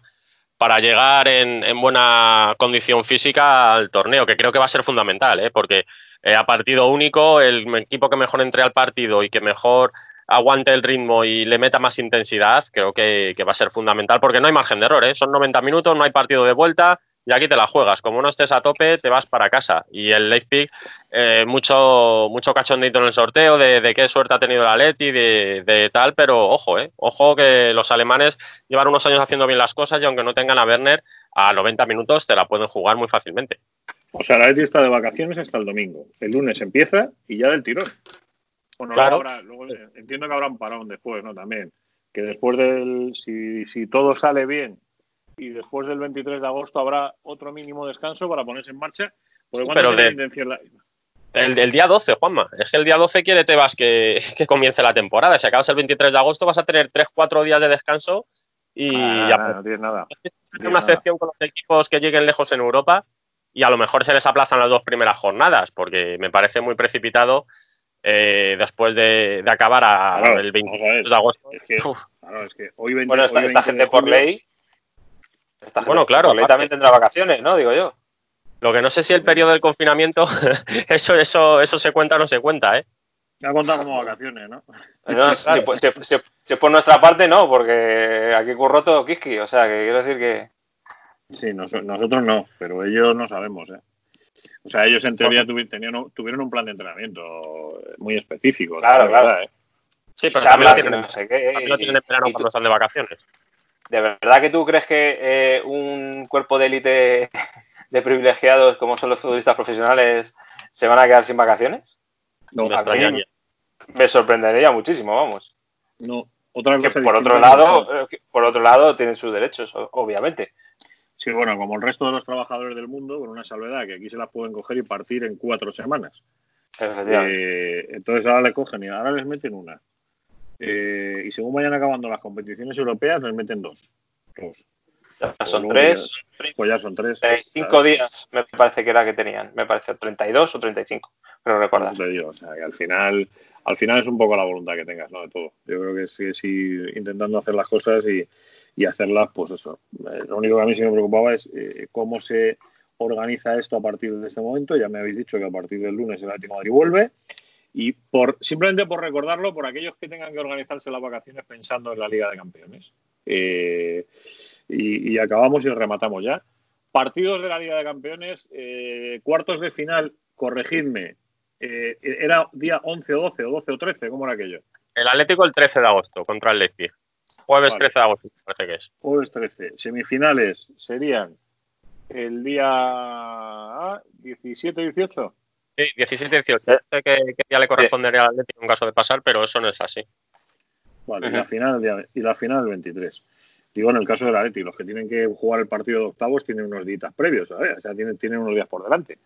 [SPEAKER 2] para llegar en, buena condición física al torneo, que creo que va a ser fundamental, ¿eh? porque eh, a partido único, el equipo que mejor entre al partido y que mejor aguante el ritmo y le meta más intensidad, creo que, va a ser fundamental porque no hay margen de error. ¿eh? Son 90 minutos, no hay partido de vuelta y aquí te la juegas. Como no estés a tope, te vas para casa. Y el Leipzig, eh, mucho, mucho cachondito en el sorteo de, qué suerte ha tenido la Leti, de, de, tal, pero ojo, eh, ojo que los alemanes llevan unos años haciendo bien las cosas y aunque no tengan a Werner, a 90 minutos te la pueden jugar muy fácilmente.
[SPEAKER 1] O sea, la Leti está de vacaciones hasta el domingo. El lunes empieza y ya del tirón claro. luego, entiendo que habrá un parón después, ¿no? También. Que después del. Si, si todo sale bien y después del 23 de agosto habrá otro mínimo descanso para ponerse en marcha.
[SPEAKER 2] pero el, día 12, Juanma. Es que el día 12 quiere Tebas que, que comience la temporada. Si acabas el 23 de agosto vas a tener 3-4 días de descanso y
[SPEAKER 1] ah, ya. No tienes nada.
[SPEAKER 2] una excepción con los equipos que lleguen lejos en Europa y a lo mejor se les aplazan las dos primeras jornadas porque me parece muy precipitado eh, después de, acabar a, el 20 de agosto.
[SPEAKER 5] bueno, esta, gente por ley. Esta bueno, claro. Por ley también tendrá vacaciones, ¿no? Digo yo.
[SPEAKER 2] Lo que no sé si el periodo del confinamiento, eso, eso, eso se cuenta o no se cuenta, ¿eh?
[SPEAKER 1] Me ha contado como vacaciones, ¿no?
[SPEAKER 5] si, si, por nuestra parte, no, porque aquí curró todo Kiski, o sea, que quiero decir que.
[SPEAKER 1] Sí, nosotros no, pero ellos no sabemos, ¿eh? O sea, ellos en teoría tuvieron, tuvieron un plan de entrenamiento muy específico.
[SPEAKER 5] Claro, claro.
[SPEAKER 2] ¿eh? Sí, pero también lo tienen, no sé qué, lo tienen en verano cuando están de vacaciones.
[SPEAKER 5] ¿De verdad que tú crees que eh, un cuerpo de élite de privilegiados como son los futbolistas profesionales se van a quedar sin vacaciones?
[SPEAKER 2] No, me extrañaría.
[SPEAKER 5] Me sorprendería muchísimo, vamos.
[SPEAKER 1] No, otra cosa.
[SPEAKER 5] por otro lado, eh, por otro lado, tienen sus derechos, obviamente.
[SPEAKER 1] Sí, bueno, como el resto de los trabajadores del mundo, con una salvedad que aquí se las pueden coger y partir en cuatro semanas. Eh, entonces ahora le cogen y ahora les meten una. Eh, y según vayan acabando las competiciones europeas, les meten dos. dos.
[SPEAKER 5] Ya son tres.
[SPEAKER 1] pues ya son tres.
[SPEAKER 5] cinco días me parece que era que tenían. Me parece 32 o 35. Pero recuerda.
[SPEAKER 1] Te digo, o sea, que al final, al final es un poco la voluntad que tengas, ¿no? De todo. Yo creo que sí, sí intentando hacer las cosas y, y hacerlas, pues eso. Eh, lo único que a mí sí me preocupaba es eh, cómo se organiza esto a partir de este momento. Ya me habéis dicho que a partir del lunes el Atlético Madrid vuelve. Y por, simplemente por recordarlo, por aquellos que tengan que organizarse las vacaciones pensando en la Liga de Campeones. Eh, y, acabamos y rematamos ya. Partidos de la Liga de Campeones, cuartos de final, corregidme, ¿era día 11 o 12 o 12 o 13? ¿Cómo era aquello?
[SPEAKER 2] El Atlético el 13 de agosto contra el Leipzig. Jueves 13 de agosto, parece que es.
[SPEAKER 1] Jueves 13. Semifinales serían el día 17 18.
[SPEAKER 2] Sí, 17 18. Sé que, ya le correspondería al Atlético en caso de pasar, pero eso no es así.
[SPEAKER 1] Vale, y, la final, y la final el 23. Digo, en el caso del Atlético, los que tienen que jugar el partido de octavos tienen unos días previos, ¿sabes? O sea, tienen, tienen unos días por delante.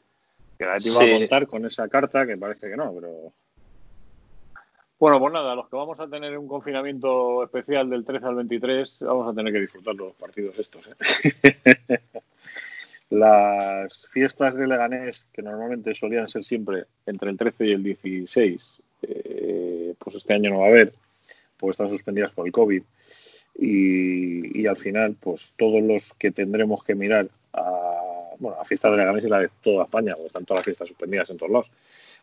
[SPEAKER 1] Que el Atlético va a contar con esa carta, que parece que no, pero bueno, pues nada, los que vamos a tener un confinamiento especial del 13 al 23, vamos a tener que disfrutar los partidos estos. ¿eh? Las fiestas de Leganés, que normalmente solían ser siempre entre el 13 y el 16, eh, pues este año no va a haber, pues están suspendidas por el COVID. Y, al final, pues todos los que tendremos que mirar a, bueno, a fiestas de Leganés y la de toda España, porque están todas las fiestas suspendidas en todos lados,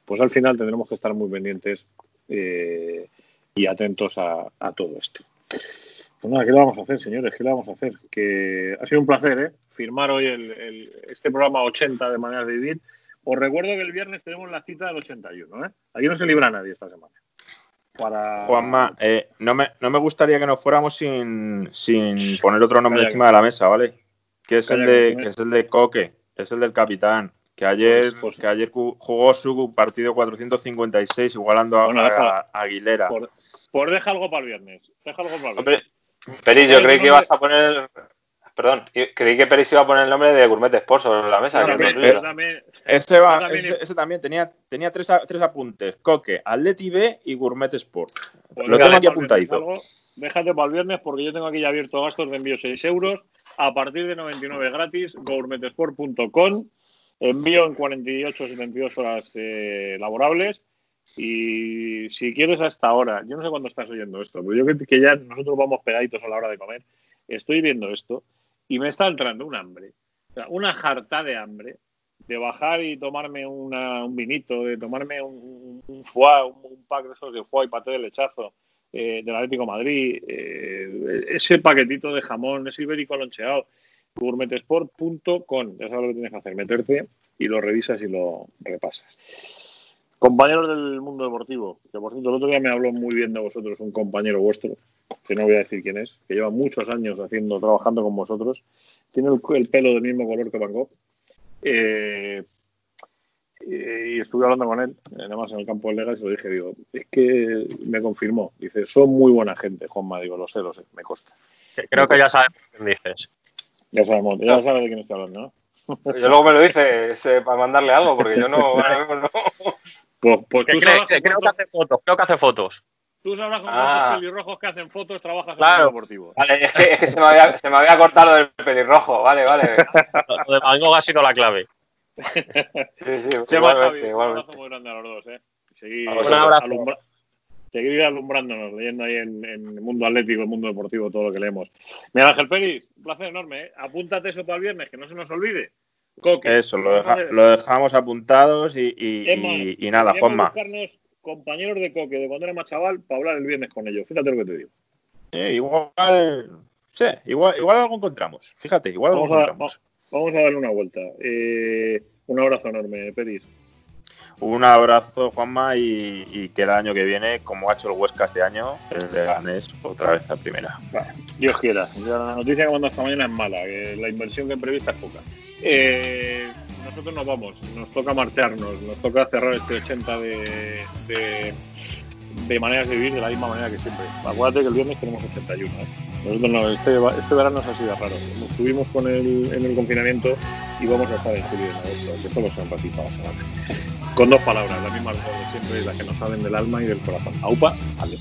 [SPEAKER 1] pues al final tendremos que estar muy pendientes eh, y atentos a, todo esto. Pues nada, ¿qué le vamos a hacer, señores? ¿Qué le vamos a hacer? Que ha sido un placer, ¿eh? Firmar hoy este programa 80 de manera de vivir. Os recuerdo que el viernes tenemos la cita del 81, ¿eh? Aquí no se libra nadie esta semana. Para...
[SPEAKER 4] Juanma, eh, no, me, no me gustaría que nos fuéramos sin, sin poner otro nombre encima de la mesa, ¿vale? Que es, el de, que es el de Coque, es el del capitán que ayer, pues, pues, que ayer jugó su partido 456 igualando a, Aguilera.
[SPEAKER 1] Por, deja algo para el viernes. Deja algo para el
[SPEAKER 5] viernes. Peris, yo creí que ibas a poner. Perdón, creí que Peris iba a poner el nombre de Gourmet Sport sobre la mesa.
[SPEAKER 4] ese, va, ese, también tenía, tenía tres, tres apuntes: Coque, Atleti B y Gourmet Sport. Pues Lo tengo aquí apuntadito.
[SPEAKER 1] déjate para el viernes porque yo tengo aquí ya abierto gastos de envío 6 euros. A partir de 99 gratis, gourmetesport.com envío en 48 72 horas eh, laborables. Y si quieres hasta ahora, yo no sé cuándo estás oyendo esto, pero yo que, que ya nosotros vamos pegaditos a la hora de comer, estoy viendo esto y me está entrando un hambre, una jarta de hambre de bajar y tomarme un vinito, de tomarme un, un, foie, un, pack de esos de foie y paté de lechazo eh, del Atlético Madrid, eh, ese paquetito de jamón, ese ibérico loncheado gourmetesport.com. Ya sabes lo que tienes que hacer, meterte y lo revisas y lo repasas. Compañeros del mundo deportivo, que por cierto el otro día me habló muy bien de vosotros un compañero vuestro, que no voy a decir quién es, que lleva muchos años haciendo, trabajando con vosotros, tiene el, pelo del mismo color que Van Gogh. Eh, y estuve hablando con él, además en el campo del Lega, y se lo dije, digo, es que me confirmó, dice, son muy buena gente, Juanma, digo, lo sé, lo sé, me consta.
[SPEAKER 2] Creo que ya sabes quién dices.
[SPEAKER 1] Ya sabemos, ya ah. sabes de quién estoy hablando, ¿no?
[SPEAKER 5] Yo luego me lo dices para mandarle algo, porque yo no. no.
[SPEAKER 2] Pues, pues tú creo, que hace fotos, creo que hace fotos.
[SPEAKER 1] Tú sabrás con ah. los pelirrojos que hacen fotos, trabajas en el deportivo.
[SPEAKER 5] Vale, es que, es que se, me había, se, me había, cortado lo del pelirrojo, vale, vale.
[SPEAKER 2] lo de Van ha sido la clave.
[SPEAKER 1] sí, sí, igualmente, un abrazo muy grande a los dos, ¿eh? Seguir, un abrazo seguir alumbrándonos, leyendo ahí en, el mundo atlético, el mundo deportivo, todo lo que leemos. Mira, Ángel Pérez, un placer enorme. ¿eh? Apúntate eso para el viernes, que no se nos olvide.
[SPEAKER 4] Eso, lo, dejamos apuntados y, y, nada, Juanma.
[SPEAKER 1] compañeros de Coque de cuando era más chaval para hablar el viernes con ellos. Fíjate lo que te digo.
[SPEAKER 4] igual, sí, igual, igual algo encontramos. Fíjate, igual
[SPEAKER 1] vamos
[SPEAKER 4] algo encontramos.
[SPEAKER 1] Vamos a darle una vuelta. Eh, un abrazo enorme, Peris.
[SPEAKER 4] Un abrazo, Juanma, y, que el año que viene, como ha hecho el Huesca este año, el de Ganes otra vez a primera.
[SPEAKER 1] Dios quiera. La noticia que mando esta mañana es mala, la inversión que prevista es poca. Eh, nosotros nos vamos, nos toca marcharnos, nos toca cerrar este 80 de, de, de, maneras de vivir de la misma manera que siempre. Acuérdate que el viernes tenemos 81. ¿eh? Nosotros no, este, este verano ha sido raro. Estuvimos con el, en el confinamiento y vamos a estar en julio en agosto, que solo son ratitos con dos palabras, las mismas de siempre, las que nos salen del alma y del corazón. Aupa, adiós.